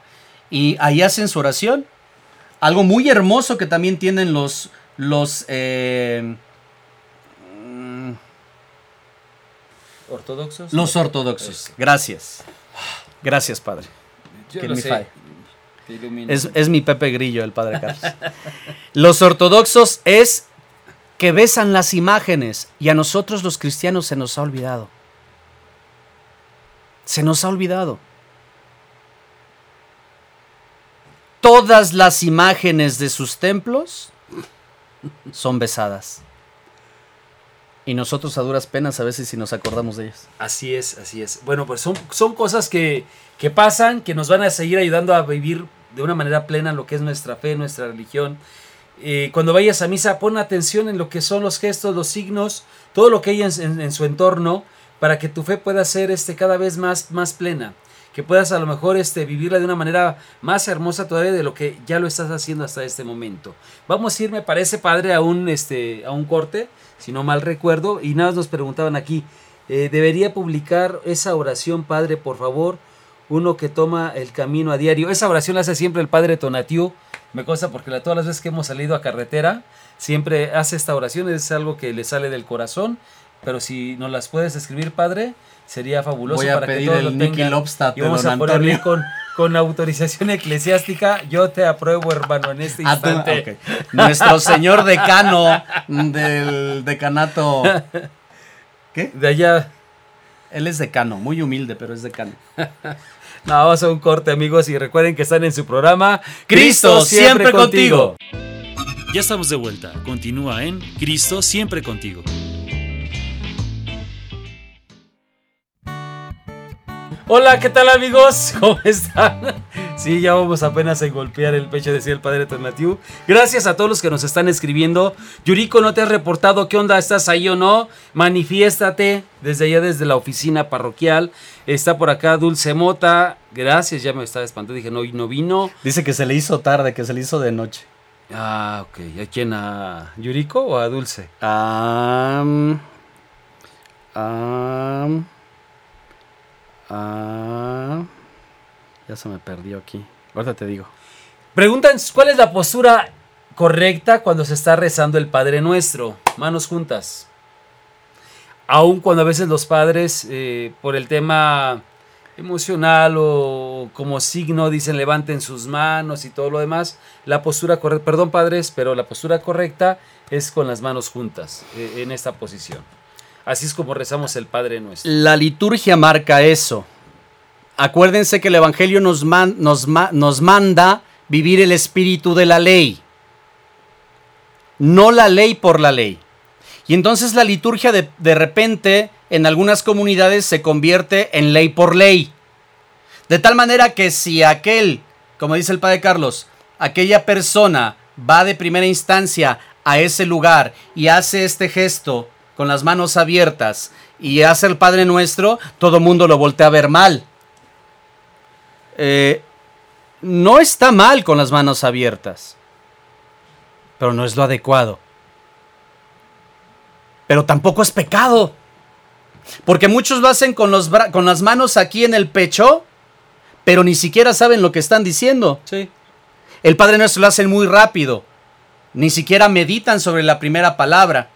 Y ahí hacen su oración. Algo muy hermoso que también tienen los... los eh, ¿Ortodoxos? Los ortodoxos. Gracias. Gracias, Padre. Es, es mi Pepe Grillo, el Padre Carlos. los ortodoxos es que besan las imágenes y a nosotros los cristianos se nos ha olvidado. Se nos ha olvidado. todas las imágenes de sus templos son besadas. Y nosotros a duras penas a veces si nos acordamos de ellas. Así es, así es. Bueno, pues son, cosas que, que pasan, que nos van a seguir ayudando a vivir de una manera plena lo que es nuestra fe, nuestra religión. Eh, cuando vayas a misa, pon atención en lo que son los gestos, los signos, todo lo que hay en, su entorno, para que tu fe pueda ser este, cada vez más, más plena que puedas a lo mejor este, vivirla de una manera más hermosa todavía de lo que ya lo estás haciendo hasta este momento. Vamos a ir, me parece, padre, a un, este, a un corte, si no mal recuerdo, y nada nos preguntaban aquí, eh, ¿debería publicar esa oración, padre, por favor? Uno que toma el camino a diario. Esa oración la hace siempre el padre Tonatiu, me consta porque la, todas las veces que hemos salido a carretera, siempre hace esta oración, es algo que le sale del corazón, pero si nos las puedes escribir, padre, sería fabuloso Voy a para pedir que todos el lo tengan. Y vamos a ponerle con, con autorización eclesiástica. Yo te apruebo, hermano, en este Ah, instante. ok. Nuestro señor decano del decanato. ¿Qué? De allá. Él es decano, muy humilde, pero es decano. No, vamos a un corte, amigos, y recuerden que están en su programa Cristo siempre contigo. Ya estamos de vuelta. Continúa en Cristo siempre contigo. Hola, ¿qué tal amigos? ¿Cómo están? Sí, ya vamos apenas a golpear el pecho, decía el padre Tonatiu. Gracias a todos los que nos están escribiendo. Yuriko, ¿no te has reportado qué onda? ¿Estás ahí o no? Manifiéstate desde allá, desde la oficina parroquial. Está por acá Dulce Mota. Gracias, ya me estaba espantando. Dije, no, no vino. Dice que se le hizo tarde, que se le hizo de noche. Ah, ok. ¿A quién? ¿A Yuriko o a Dulce? Am, am, am, ya se me perdió aquí. Ahorita te digo. Preguntan cuál es la postura correcta cuando se está rezando el Padre Nuestro. Manos juntas. Aun cuando a veces los padres, eh, por el tema emocional o como signo, dicen levanten sus manos y todo lo demás, la postura correcta, perdón padres, pero la postura correcta es con las manos juntas, eh, en esta posición. Así es como rezamos el Padre Nuestro. La liturgia marca eso. Acuérdense que el Evangelio nos, nos nos manda vivir el espíritu de la ley. No la ley por la ley. Y entonces la liturgia de, de repente en algunas comunidades se convierte en ley por ley. De tal manera que si aquel, como dice el padre Carlos, aquella persona va de primera instancia a ese lugar y hace este gesto con las manos abiertas y hace el Padre Nuestro, todo mundo lo voltea a ver mal. Eh, no está mal con las manos abiertas, pero no es lo adecuado. Pero tampoco es pecado. Porque muchos lo hacen con, los con las manos aquí en el pecho, pero ni siquiera saben lo que están diciendo. Sí. El Padre Nuestro lo hacen muy rápido. Ni siquiera meditan sobre la primera palabra.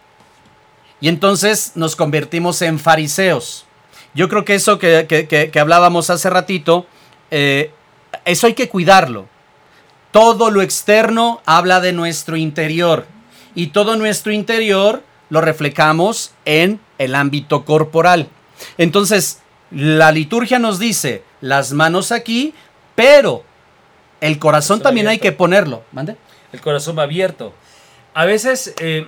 Y entonces nos convertimos en fariseos. Yo creo que eso que, que- que- que hablábamos hace ratito, eh, eso hay que cuidarlo. Todo lo externo habla de nuestro interior. Y todo nuestro interior lo reflejamos en el ámbito corporal. Entonces, la liturgia nos dice las manos aquí, pero el corazón también hay que ponerlo. ¿Mande? el corazón va abierto. A veces, eh,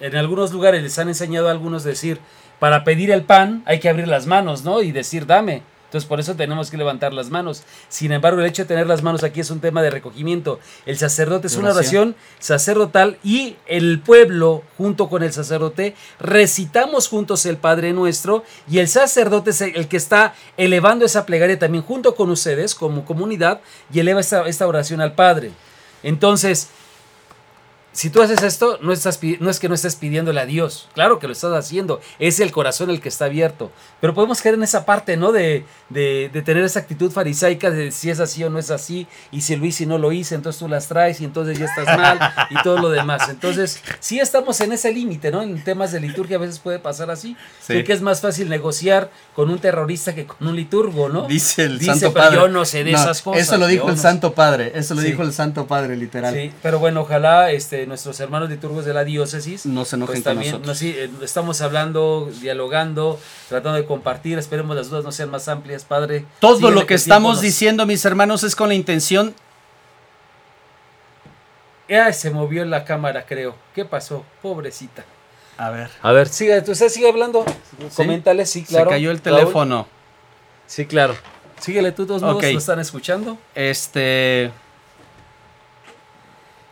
en algunos lugares les han enseñado a algunos decir, para pedir el pan hay que abrir las manos, ¿no? Y decir, dame. Entonces, por eso tenemos que levantar las manos. Sin embargo, el hecho de tener las manos aquí es un tema de recogimiento. El sacerdote es una oración. oración sacerdotal y el pueblo, junto con el sacerdote, recitamos juntos el Padre Nuestro y el sacerdote es el que está elevando esa plegaria también junto con ustedes como comunidad y eleva esta, esta oración al Padre. Entonces, si tú haces esto, no, estás, no es que no estés pidiéndole a Dios, claro que lo estás haciendo, es el corazón el que está abierto. Pero podemos caer en esa parte, ¿no? De, de, de tener esa actitud farisaica de si es así o no es así, y si lo hice y no lo hice, entonces tú las traes y entonces ya estás mal y todo lo demás. Entonces, sí estamos en ese límite, ¿no? En temas de liturgia a veces puede pasar así. Sí. Que es más fácil negociar con un terrorista que con un liturgo, ¿no? Dice el Dice, Santo pero Padre. yo no sé de esas cosas, Eso lo dijo el no Santo Padre. Eso lo Sí. dijo el Santo Padre, literal. Sí, pero bueno, ojalá este, nuestros hermanos liturgos de la diócesis No se enojen pues con también, nosotros. no, sí, eh, estamos hablando, dialogando, tratando de compartir, esperemos las dudas no sean más amplias, Padre. Todo lo que estamos nos- diciendo, mis hermanos, es con la intención Ay, se movió la cámara, creo. ¿Qué pasó? Pobrecita. A ver. A ver, sigue, usted sigue hablando. Coméntale, sí, claro. Se cayó el Raúl. teléfono. Sí, claro. Síguele tú, todos modos, Ok. ¿lo están escuchando? Este.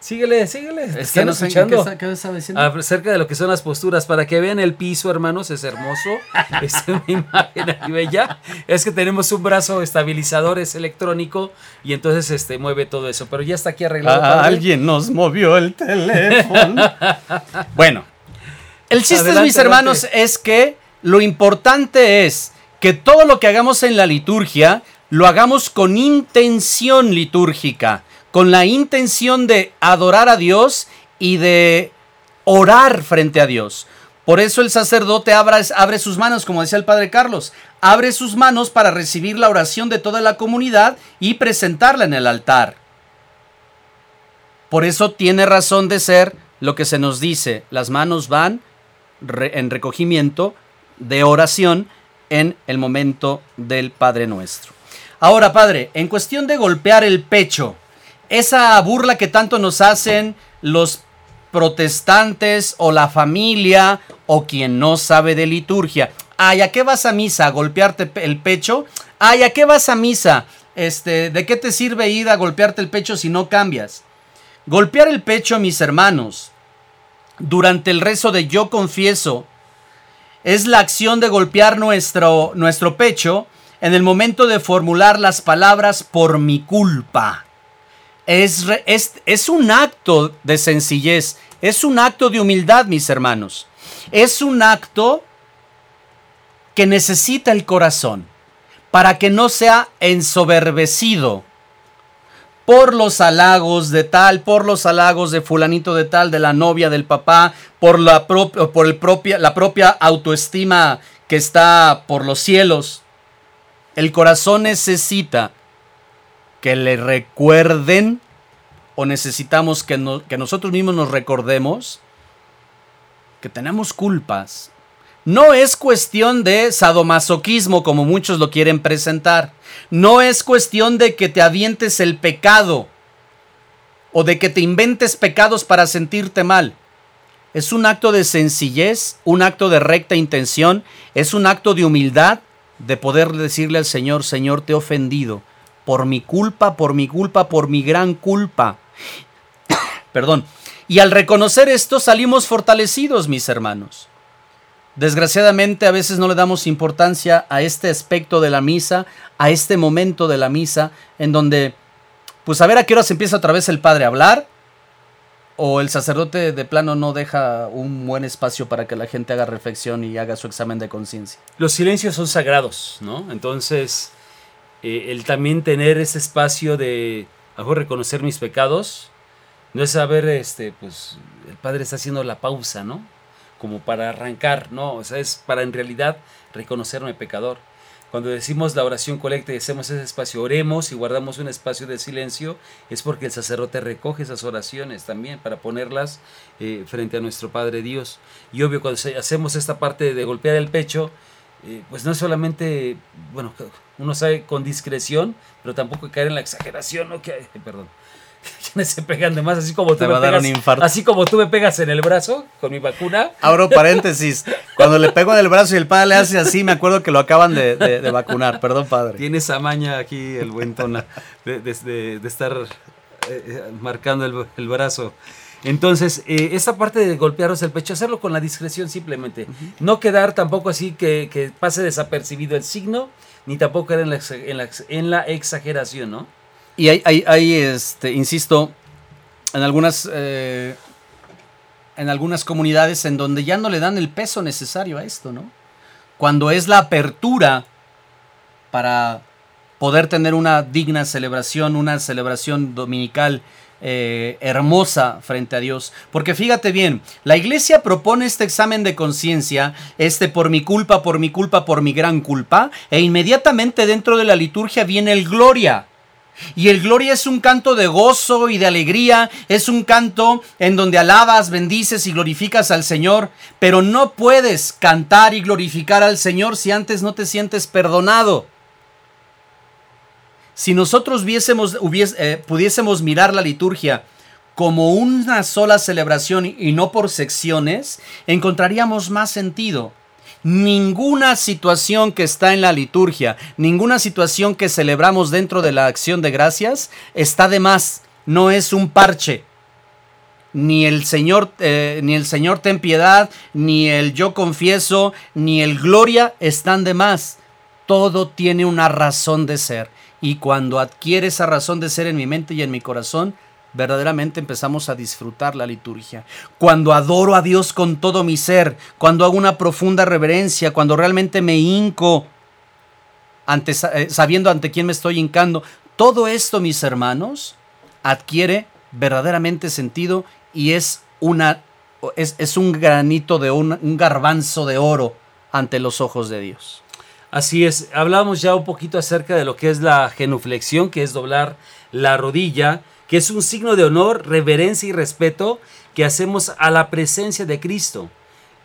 Síguele, síguele. ¿te Es que están escuchando? ¿qué, está- qué estaba diciendo. Acerca de lo que son las posturas, para que vean el piso, hermanos, es hermoso. es una imagen aquí bella. Es que tenemos un brazo estabilizador, es electrónico, y entonces este mueve todo eso. Pero ya está aquí arreglado. Ah, alguien nos movió el teléfono. bueno, el chiste, Adelante, mis hermanos, adelante. es que lo importante es que todo lo que hagamos en la liturgia lo hagamos con intención litúrgica, con la intención de adorar a Dios y de orar frente a Dios. Por eso el sacerdote abre sus manos, como decía el padre Carlos, abre sus manos para recibir la oración de toda la comunidad y presentarla en el altar. Por eso tiene razón de ser lo que se nos dice, las manos van en recogimiento de oración en el momento del Padre Nuestro. Ahora, Padre, en cuestión de golpear el pecho, esa burla que tanto nos hacen los protestantes o la familia o quien no sabe de liturgia. Ay, ¿a qué vas a misa? ¿A golpearte pe- el pecho? Ay, ¿a qué vas a misa? Este, ¿de qué te sirve ir a golpearte el pecho si no cambias? Golpear el pecho, mis hermanos, durante el rezo de yo confieso, es la acción de golpear nuestro, nuestro pecho en el momento de formular las palabras por mi culpa. Es, es, es un acto de sencillez, es un acto de humildad, mis hermanos. Es un acto que necesita el corazón para que no sea ensoberbecido por los halagos de tal, por los halagos de fulanito de tal, de la novia, del papá, por la, por el propia, la propia autoestima que está por los cielos. El corazón necesita que le recuerden o necesitamos que, no- que nosotros mismos nos recordemos que tenemos culpas. No es cuestión de sadomasoquismo como muchos lo quieren presentar. No es cuestión de que te avientes el pecado o de que te inventes pecados para sentirte mal. Es un acto de sencillez, un acto de recta intención, es un acto de humildad de poder decirle al Señor, Señor, te he ofendido por mi culpa, por mi culpa, por mi gran culpa. Perdón. Y al reconocer esto salimos fortalecidos, mis hermanos. Desgraciadamente a veces no le damos importancia a este aspecto de la misa, a este momento de la misa, en donde, pues a ver a qué horas empieza otra vez el padre a hablar, o el sacerdote de plano no deja un buen espacio para que la gente haga reflexión y haga su examen de conciencia. Los silencios son sagrados, ¿no? Entonces, eh, el también tener ese espacio de, a reconocer mis pecados, no es saber, este, pues, el Padre está haciendo la pausa, ¿no? Como para arrancar, ¿no? O sea, es para en realidad reconocerme pecador. Cuando decimos la oración colecta y hacemos ese espacio, oremos y guardamos un espacio de silencio, es porque el sacerdote recoge esas oraciones también para ponerlas eh, frente a nuestro Padre Dios. Y obvio, cuando hacemos esta parte de golpear el pecho, eh, pues no es solamente, bueno, uno sabe con discreción, pero tampoco caer en la exageración, ¿no? Que, perdón. Quienes se pegan de más, así como tú Te me va a dar pegas, un infarto. así como tú me pegas en el brazo con mi vacuna. Abro paréntesis. Cuando le pego en el brazo y el padre le hace así, me acuerdo que lo acaban de, de- de vacunar. Perdón, padre. Tiene esa maña aquí el buen Tona de, de- de- de estar eh, eh, marcando el, el brazo. Entonces, eh, esta parte de golpearos el pecho, hacerlo con la discreción simplemente. No quedar tampoco así que, que pase desapercibido el signo, ni tampoco en la, en la ex- en la exageración, ¿no? Y hay, hay, hay, este, insisto, en algunas, eh, en algunas comunidades en donde ya no le dan el peso necesario a esto, ¿no? Cuando es la apertura para poder tener una digna celebración, una celebración dominical eh, hermosa frente a Dios. Porque fíjate bien, la iglesia propone este examen de conciencia, este por mi culpa, por mi culpa, por mi gran culpa, e inmediatamente dentro de la liturgia viene el gloria. Y el gloria es un canto de gozo y de alegría, es un canto en donde alabas, bendices y glorificas al Señor, pero no puedes cantar y glorificar al Señor si antes no te sientes perdonado. Si nosotros eh, pudiésemos mirar la liturgia como una sola celebración y no por secciones, encontraríamos más sentido. Ninguna situación que está en la liturgia, ninguna situación que celebramos dentro de la acción de gracias está de más, no es un parche. Ni el Señor, eh, ni el Señor ten piedad, ni el yo confieso, ni el gloria están de más. Todo tiene una razón de ser. Y cuando adquiere esa razón de ser en mi mente y en mi corazón, verdaderamente empezamos a disfrutar la liturgia. Cuando adoro a Dios con todo mi ser, cuando hago una profunda reverencia, cuando realmente me hinco eh, sabiendo ante quién me estoy hincando, todo esto, mis hermanos, adquiere verdaderamente sentido y es una es, un granito de un, un garbanzo de oro ante los ojos de Dios. Así es, hablamos ya un poquito acerca de lo que es la genuflexión, que es doblar la rodilla, que es un signo de honor, reverencia y respeto que hacemos a la presencia de Cristo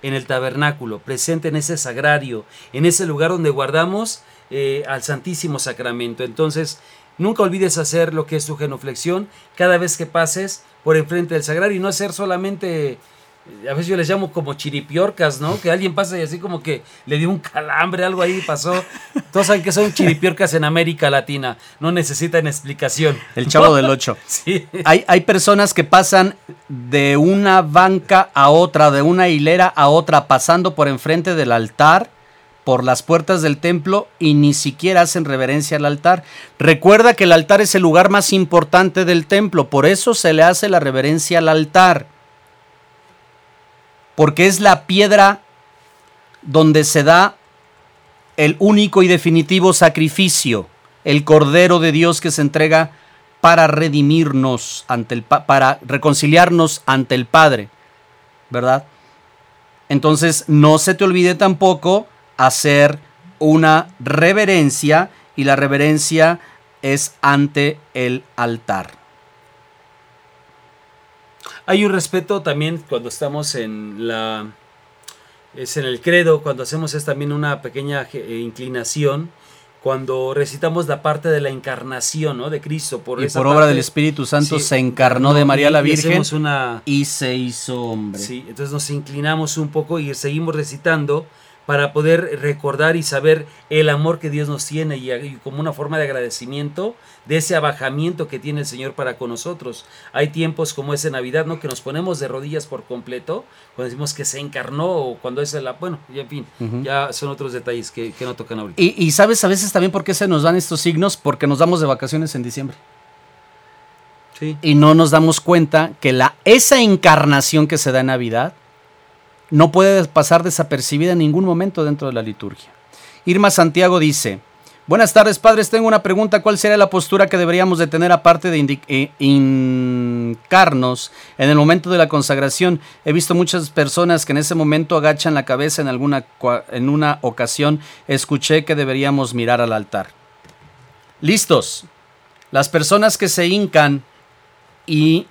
en el tabernáculo, presente en ese sagrario, en ese lugar donde guardamos eh, al Santísimo Sacramento. Entonces, nunca olvides hacer lo que es tu genuflexión cada vez que pases por enfrente del sagrario y no hacer solamente a veces yo les llamo como chiripiorcas, ¿no? Que alguien pasa y así como que le dio un calambre, algo ahí pasó. Todos saben que son chiripiorcas en América Latina, no necesitan explicación. El chavo del 8. Sí. Hay, hay personas que pasan de una banca a otra, de una hilera a otra, pasando por enfrente del altar, por las puertas del templo y ni siquiera hacen reverencia al altar. Recuerda que el altar es el lugar más importante del templo, por eso se le hace la reverencia al altar porque es la piedra donde se da el único y definitivo sacrificio, el Cordero de Dios que se entrega para redimirnos ante el para reconciliarnos ante el Padre, ¿verdad? Entonces, no se te olvide tampoco hacer una reverencia y la reverencia es ante el altar. Hay un respeto también cuando estamos en la es en el credo, cuando hacemos es también una pequeña eh, inclinación cuando recitamos la parte de la encarnación ¿no? de Cristo. Por y por obra del Espíritu Santo se encarnó de María la Virgen y se hizo hombre. Sí, entonces nos inclinamos un poco y seguimos recitando para poder recordar y saber el amor que Dios nos tiene y, como una forma de agradecimiento de ese abajamiento que tiene el Señor para con nosotros. Hay tiempos como ese Navidad, ¿no? Que nos ponemos de rodillas por completo, cuando decimos que se encarnó o cuando es la... Bueno, y en fin, ya son otros detalles que, no tocan ahorita. Y, y, sabes a veces también por qué se nos dan estos signos, porque nos damos de vacaciones en diciembre. Sí. Y no nos damos cuenta que la, esa encarnación que se da en Navidad no puede pasar desapercibida en ningún momento dentro de la liturgia. Irma Santiago dice, Buenas tardes, padres. Tengo una pregunta. ¿Cuál sería la postura que deberíamos de tener aparte de eh, hincarnos en el momento de la consagración? He visto muchas personas que en ese momento agachan la cabeza en, alguna, en una ocasión. Escuché que deberíamos mirar al altar. Listos. Las personas que se hincan y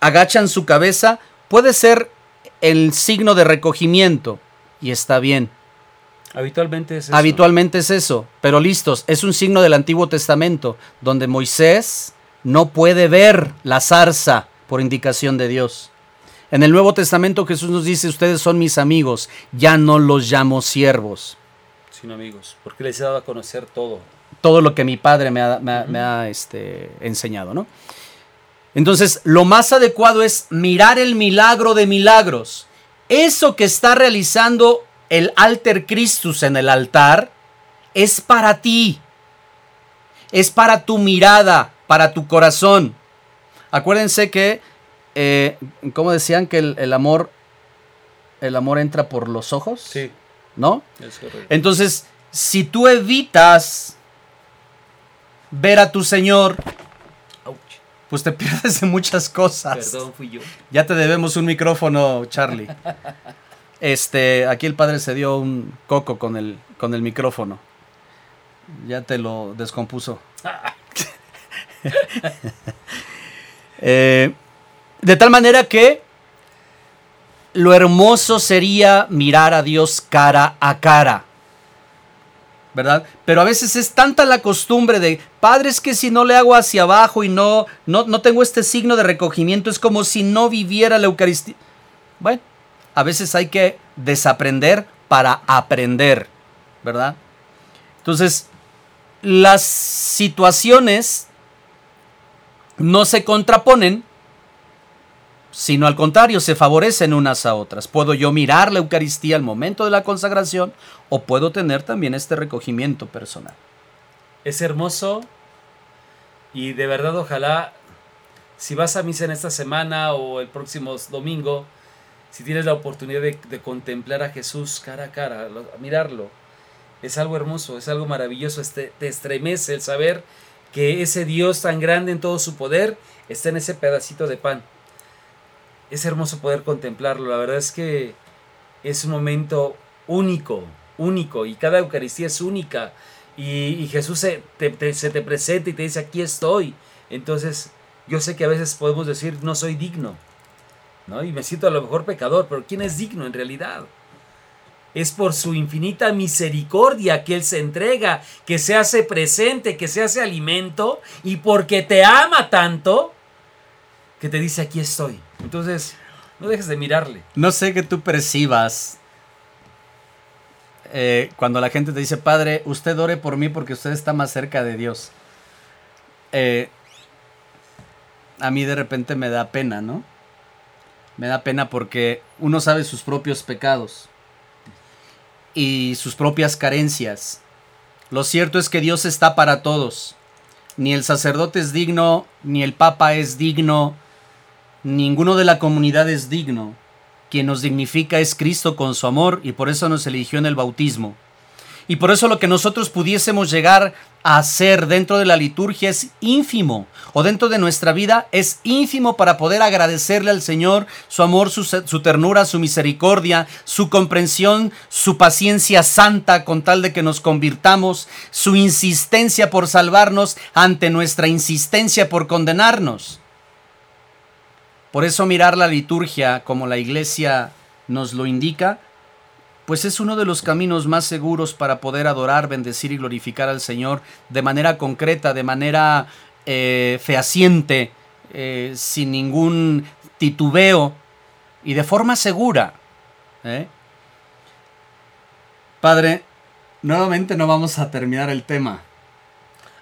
agachan su cabeza puede ser el signo de recogimiento y está bien. Habitualmente es eso. Habitualmente es eso, pero listos, es un signo del Antiguo Testamento, donde Moisés no puede ver la zarza por indicación de Dios. En el Nuevo Testamento Jesús nos dice, ustedes son mis amigos, ya no los llamo siervos. Sino amigos, porque les he dado a conocer todo. Todo lo que mi padre me ha, este, enseñado, ¿no? Entonces, lo más adecuado es mirar el milagro de milagros. Eso que está realizando el alter Christus en el altar es para ti. Es para tu mirada, para tu corazón. Acuérdense que, eh, como decían que el, amor, el amor entra por los ojos. Sí. ¿No? Entonces, si tú evitas ver a tu Señor pues te pierdes de muchas cosas. Perdón, fui yo. Ya te debemos un micrófono, Charlie. Este, aquí el padre se dio un coco con el, con el micrófono. Ya te lo descompuso. Eh, de tal manera que lo hermoso sería mirar a Dios cara a cara. ¿Verdad? Pero a veces es tanta la costumbre de, padre, es que si no le hago hacia abajo y no, no, no tengo este signo de recogimiento, es como si no viviera la Eucaristía. Bueno, a veces hay que desaprender para aprender, ¿verdad? Entonces, las situaciones no se contraponen, sino al contrario, se favorecen unas a otras. Puedo yo mirar la Eucaristía al momento de la consagración o puedo tener también este recogimiento personal. Es hermoso y de verdad ojalá, si vas a misa en esta semana o el próximo domingo, si tienes la oportunidad de, contemplar a Jesús cara a cara, mirarlo, es algo hermoso, es algo maravilloso, este, te estremece el saber que ese Dios tan grande en todo su poder está en ese pedacito de pan. Es hermoso poder contemplarlo, la verdad es que es un momento único, único, y cada Eucaristía es única, y, Jesús se te, te- se te presenta y te dice, aquí estoy. Entonces, yo sé que a veces podemos decir, no soy digno, ¿no? Y me siento a lo mejor pecador, pero ¿quién es digno en realidad? Es por su infinita misericordia que Él se entrega, que se hace presente, que se hace alimento, y porque te ama tanto, te dice, aquí estoy. Entonces, no dejes de mirarle. No sé que tú percibas eh, cuando la gente te dice, Padre, usted ore por mí porque usted está más cerca de Dios. Eh, a mí de repente me da pena, ¿no? Me da pena porque uno sabe sus propios pecados y sus propias carencias. Lo cierto es que Dios está para todos. Ni el sacerdote es digno, ni el papa es digno, ninguno de la comunidad es digno. Quien nos dignifica es Cristo con su amor y por eso nos eligió en el bautismo. Y por eso lo que nosotros pudiésemos llegar a hacer dentro de la liturgia es ínfimo, o dentro de nuestra vida es ínfimo para poder agradecerle al Señor su amor, su, su ternura, su misericordia, su comprensión, su paciencia santa con tal de que nos convirtamos, su insistencia por salvarnos ante nuestra insistencia por condenarnos. Por eso mirar la liturgia como la iglesia nos lo indica, pues es uno de los caminos más seguros para poder adorar, bendecir y glorificar al Señor de manera concreta, de manera eh, fehaciente, eh, sin ningún titubeo y de forma segura. ¿eh? Padre, nuevamente no vamos a terminar el tema.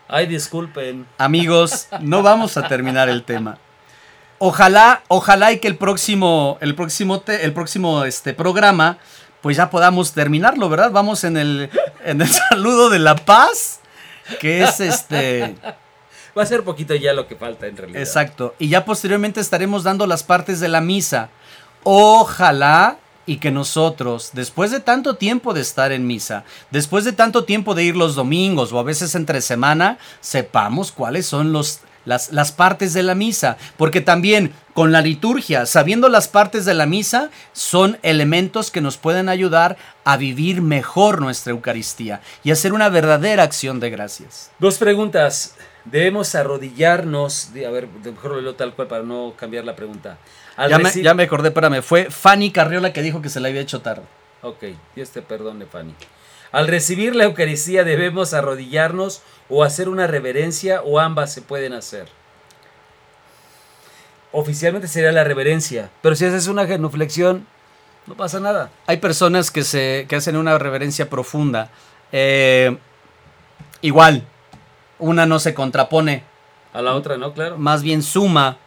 Ay, disculpen. Amigos, no vamos a terminar el tema. Ojalá, ojalá y que el próximo, el próximo, te- el próximo este, programa, pues ya podamos terminarlo, ¿verdad? Vamos en el, en el saludo de la paz, que es este, Va a ser poquito ya lo que falta en realidad. exacto. Y ya posteriormente estaremos dando las partes de la misa. Ojalá y que nosotros, después de tanto tiempo de estar en misa, después de tanto tiempo de ir los domingos o a veces entre semana, sepamos cuáles son los, las, las partes de la misa. Porque también con la liturgia, sabiendo las partes de la misa, son elementos que nos pueden ayudar a vivir mejor nuestra Eucaristía y hacer una verdadera acción de gracias. Dos preguntas. Debemos arrodillarnos. a ver, mejor lo leo tal cual para no cambiar la pregunta. Al Ya me, ya me acordé, espérame, fue Fanny Carriola que dijo que se la había hecho tarde. Ok, Dios te perdone, Fanny. Al recibir la Eucaristía debemos arrodillarnos o hacer una reverencia o ambas se pueden hacer. Oficialmente sería la reverencia, pero si haces una genuflexión, no pasa nada. Hay personas que, se, que hacen una reverencia profunda. Eh, igual, una no se contrapone, A la otra, ¿no? Claro. más bien suma.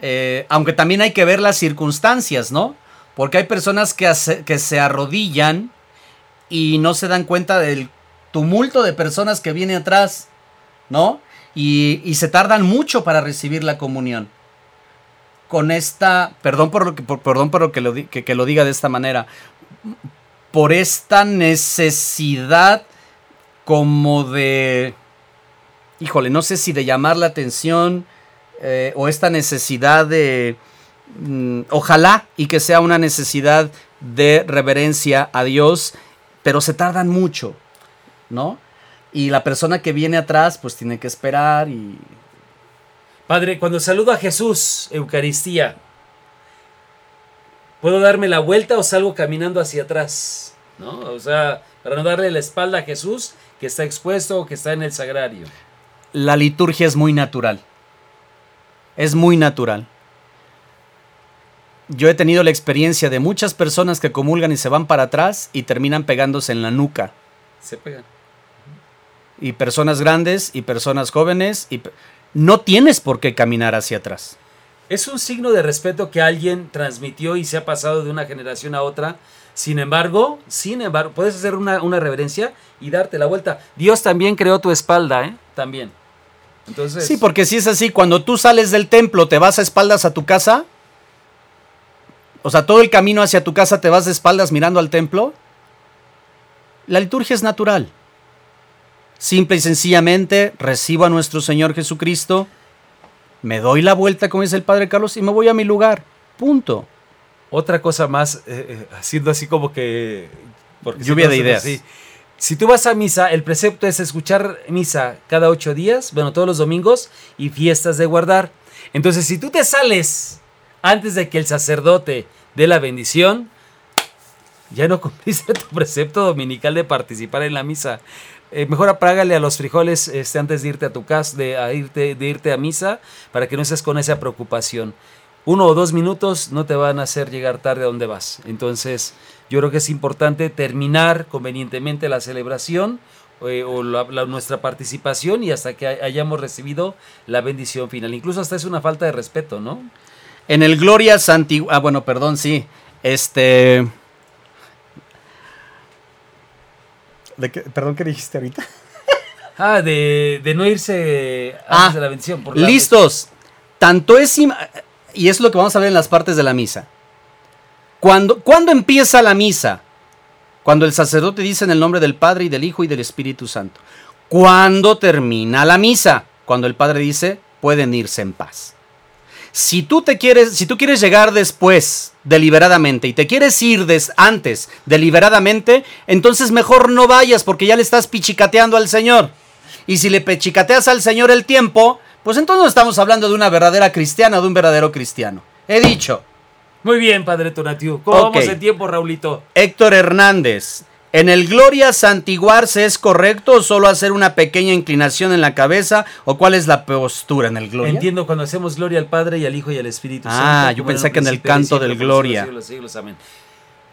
Eh, aunque también hay que ver las circunstancias, ¿no? Porque hay personas que, hace- que se arrodillan y no se dan cuenta del tumulto de personas que viene atrás, ¿no? Y, se tardan mucho para recibir la comunión. Con esta, perdón por lo que, perdón por lo que, lo, que lo diga de esta manera, por esta necesidad como de, híjole, no sé si de llamar la atención eh, o esta necesidad de, mm, ojalá y que sea una necesidad de reverencia a Dios, pero se tardan mucho, ¿no? Y la persona que viene atrás pues tiene que esperar y... Padre, cuando saludo a Jesús, Eucaristía, ¿puedo darme la vuelta o salgo caminando hacia atrás? ¿No? O sea, para no darle la espalda a Jesús que está expuesto o que está en el sagrario. La liturgia es muy natural. Es muy natural. Yo he tenido la experiencia de muchas personas que comulgan y se van para atrás y terminan pegándose en la nuca. Se pegan. Y personas grandes y personas jóvenes y no tienes por qué caminar hacia atrás. Es un signo de respeto que alguien transmitió y se ha pasado de una generación a otra. Sin embargo, sin embargo, puedes hacer una, una reverencia y darte la vuelta. Dios también creó tu espalda, ¿eh? También. Entonces, Sí, porque si es así, cuando tú sales del templo, te vas a espaldas a tu casa, o sea, todo el camino hacia tu casa te vas de espaldas mirando al templo, la liturgia es natural. Simple y sencillamente recibo a nuestro Señor Jesucristo, me doy la vuelta, como dice el Padre Carlos, y me voy a mi lugar. Punto. Otra cosa más, eh, eh, haciendo así como que... porque Lluvia de ideas. así. Si tú vas a misa, el precepto es escuchar misa cada ocho días, bueno, todos los domingos y fiestas de guardar. Entonces, si tú te sales antes de que el sacerdote dé la bendición, ya no cumpliste tu precepto dominical de participar en la misa. Eh, mejor apágale a los frijoles este, antes de irte a tu casa, de, irte, de irte a misa, para que no estés con esa preocupación. Uno o dos minutos no te van a hacer llegar tarde a donde vas. Entonces, yo creo que es importante terminar convenientemente la celebración eh, o la- nuestra participación y hasta que hayamos recibido la bendición final. Incluso hasta es una falta de respeto, ¿no? En el Gloria Santi... Ah, bueno, perdón, sí. Este... ¿De qué- Perdón, ¿qué dijiste ahorita? Ah, de, de no irse antes Ah, de la bendición. por la- Listos. Tanto es... im- Y es lo que vamos a ver en las partes de la misa. Cuando, ¿Cuándo empieza la misa? Cuando el sacerdote dice en el nombre del Padre y del Hijo y del Espíritu Santo. ¿Cuándo termina la misa? Cuando el Padre dice, pueden irse en paz. Si tú te quieres, si tú quieres llegar después deliberadamente y te quieres ir des- antes deliberadamente, entonces mejor no vayas porque ya le estás pichicateando al Señor. Y si le pichicateas al Señor el tiempo, pues entonces no estamos hablando de una verdadera cristiana, de un verdadero cristiano. He dicho, Muy bien, Padre Tonatiu. ¿Cómo Ok. vamos en tiempo, Raulito? Héctor Hernández, ¿en el Gloria santiguarse es correcto o solo hacer una pequeña inclinación en la cabeza? ¿O cuál es la postura en el Gloria? Entiendo cuando hacemos gloria al Padre y al Hijo y al Espíritu Ah, Santo. yo como pensé que en el canto del siglos Gloria. siglos, amén.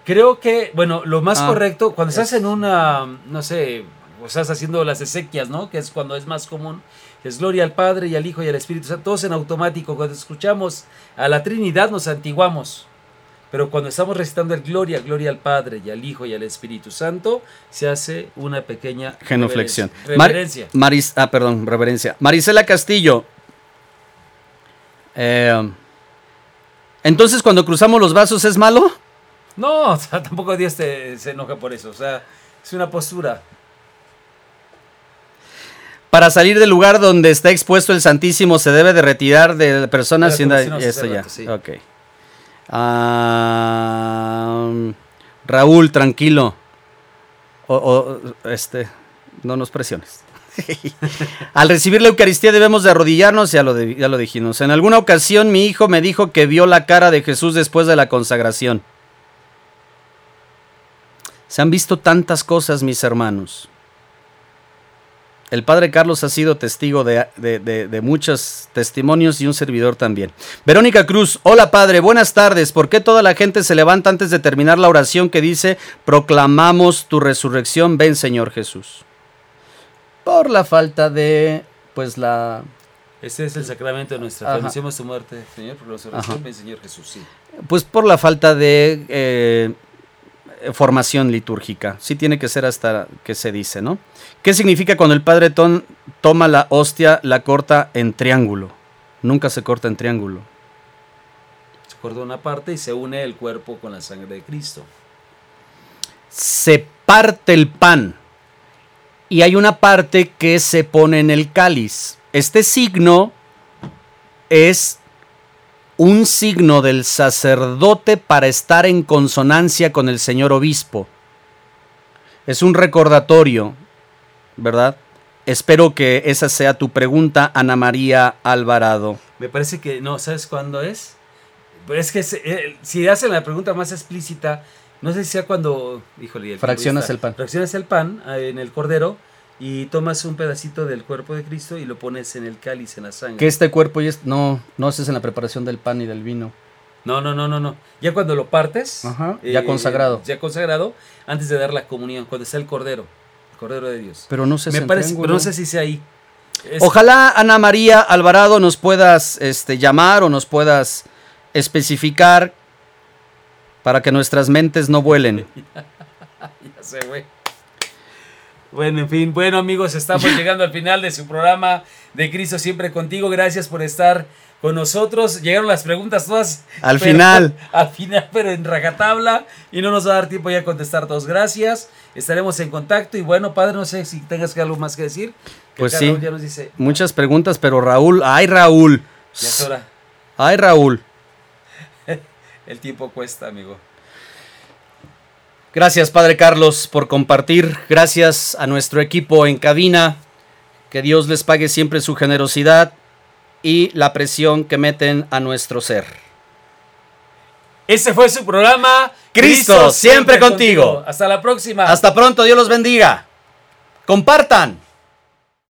Creo que, bueno, lo más Ah, correcto, cuando estás es- en una, no sé, o estás haciendo las exequias, ¿no? Que es cuando es más común, es gloria al Padre y al Hijo y al Espíritu Santo, todos en automático. Cuando escuchamos a la Trinidad nos antiguamos. Pero cuando estamos recitando el gloria, gloria al Padre y al Hijo y al Espíritu Santo, se hace una pequeña Genuflexión. reverencia. Mar- Reverencia. Maris- ah, perdón, reverencia. Marisela Castillo. Eh, Entonces, cuando cruzamos los brazos, ¿es malo? No, o sea, tampoco Dios te, se enoja por eso. O sea, es una postura. Para salir del lugar donde está expuesto el Santísimo, se debe de retirar de personas. Esto hace ya. sí. Ok. Raúl, tranquilo. O, o, este, no nos presiones. Al recibir la Eucaristía debemos de arrodillarnos, ya lo, de- ya lo dijimos. En alguna ocasión mi hijo me dijo que vio la cara de Jesús después de la consagración. Se han visto tantas cosas, mis hermanos. El padre Carlos ha sido testigo de, de- de- de muchos testimonios y un servidor también. Verónica Cruz, hola padre, buenas tardes. ¿Por qué toda la gente se levanta antes de terminar la oración que dice, proclamamos tu resurrección, ven Señor Jesús? Por la falta de, pues la... Este es el sacramento de nuestra Ajá. fe. Anunciamos tu muerte, Señor, por la resurrección. Ajá. Ven, Señor Jesús, sí. Pues por la falta de eh, formación litúrgica. Sí tiene que ser hasta que se dice, ¿no? ¿Qué significa cuando el padre ton- toma la hostia, la corta en triángulo? Nunca se corta en triángulo. Se corta una parte y se une el cuerpo con la sangre de Cristo. Se parte el pan y hay una parte que se pone en el cáliz. Este signo es un signo del sacerdote para estar en consonancia con el señor obispo. Es un recordatorio, ¿verdad? Espero que esa sea tu pregunta, Ana María Alvarado. Me parece que no, ¿sabes cuándo es? Pero es que eh, si hacen la pregunta más explícita, No sé si sea cuando, híjole, el Fraccionas el pan. Fraccionas el pan eh, en el cordero y tomas un pedacito del cuerpo de Cristo y lo pones en el cáliz, en la sangre. Que este cuerpo ya es- no, no haces en la preparación del pan y del vino. No, no, no, no, no. Ya cuando lo partes, eh, Ajá, ya consagrado. Ya consagrado, antes de dar la comunión, cuando está el cordero, el cordero de Dios. Pero no sé Me parece, pero no sé si sea ahí. Es- Ojalá, Ana María Alvarado, nos puedas este, llamar o nos puedas especificar para que nuestras mentes no vuelen. Ya sé, güey. Bueno, en fin, bueno amigos, estamos llegando al final de su programa de Cristo siempre contigo. Gracias por estar con nosotros. Llegaron las preguntas todas. Al pero- final. Al final, pero en rajatabla. Y no nos va a dar tiempo ya a contestar todos. Gracias. Estaremos en contacto. Y bueno, padre, no sé si tengas algo más que decir. Que Pues sí. Raúl Ya nos dice, Muchas preguntas, pero Raúl, ay Raúl, ya es hora. ay Raúl. El tiempo cuesta, amigo. Gracias, Padre Carlos, por compartir. Gracias a nuestro equipo en cabina. Que Dios les pague siempre su generosidad y la presión que meten a nuestro ser. Ese fue su programa. Cristo, siempre contigo. Hasta la próxima. Hasta pronto, Dios los bendiga. Compartan.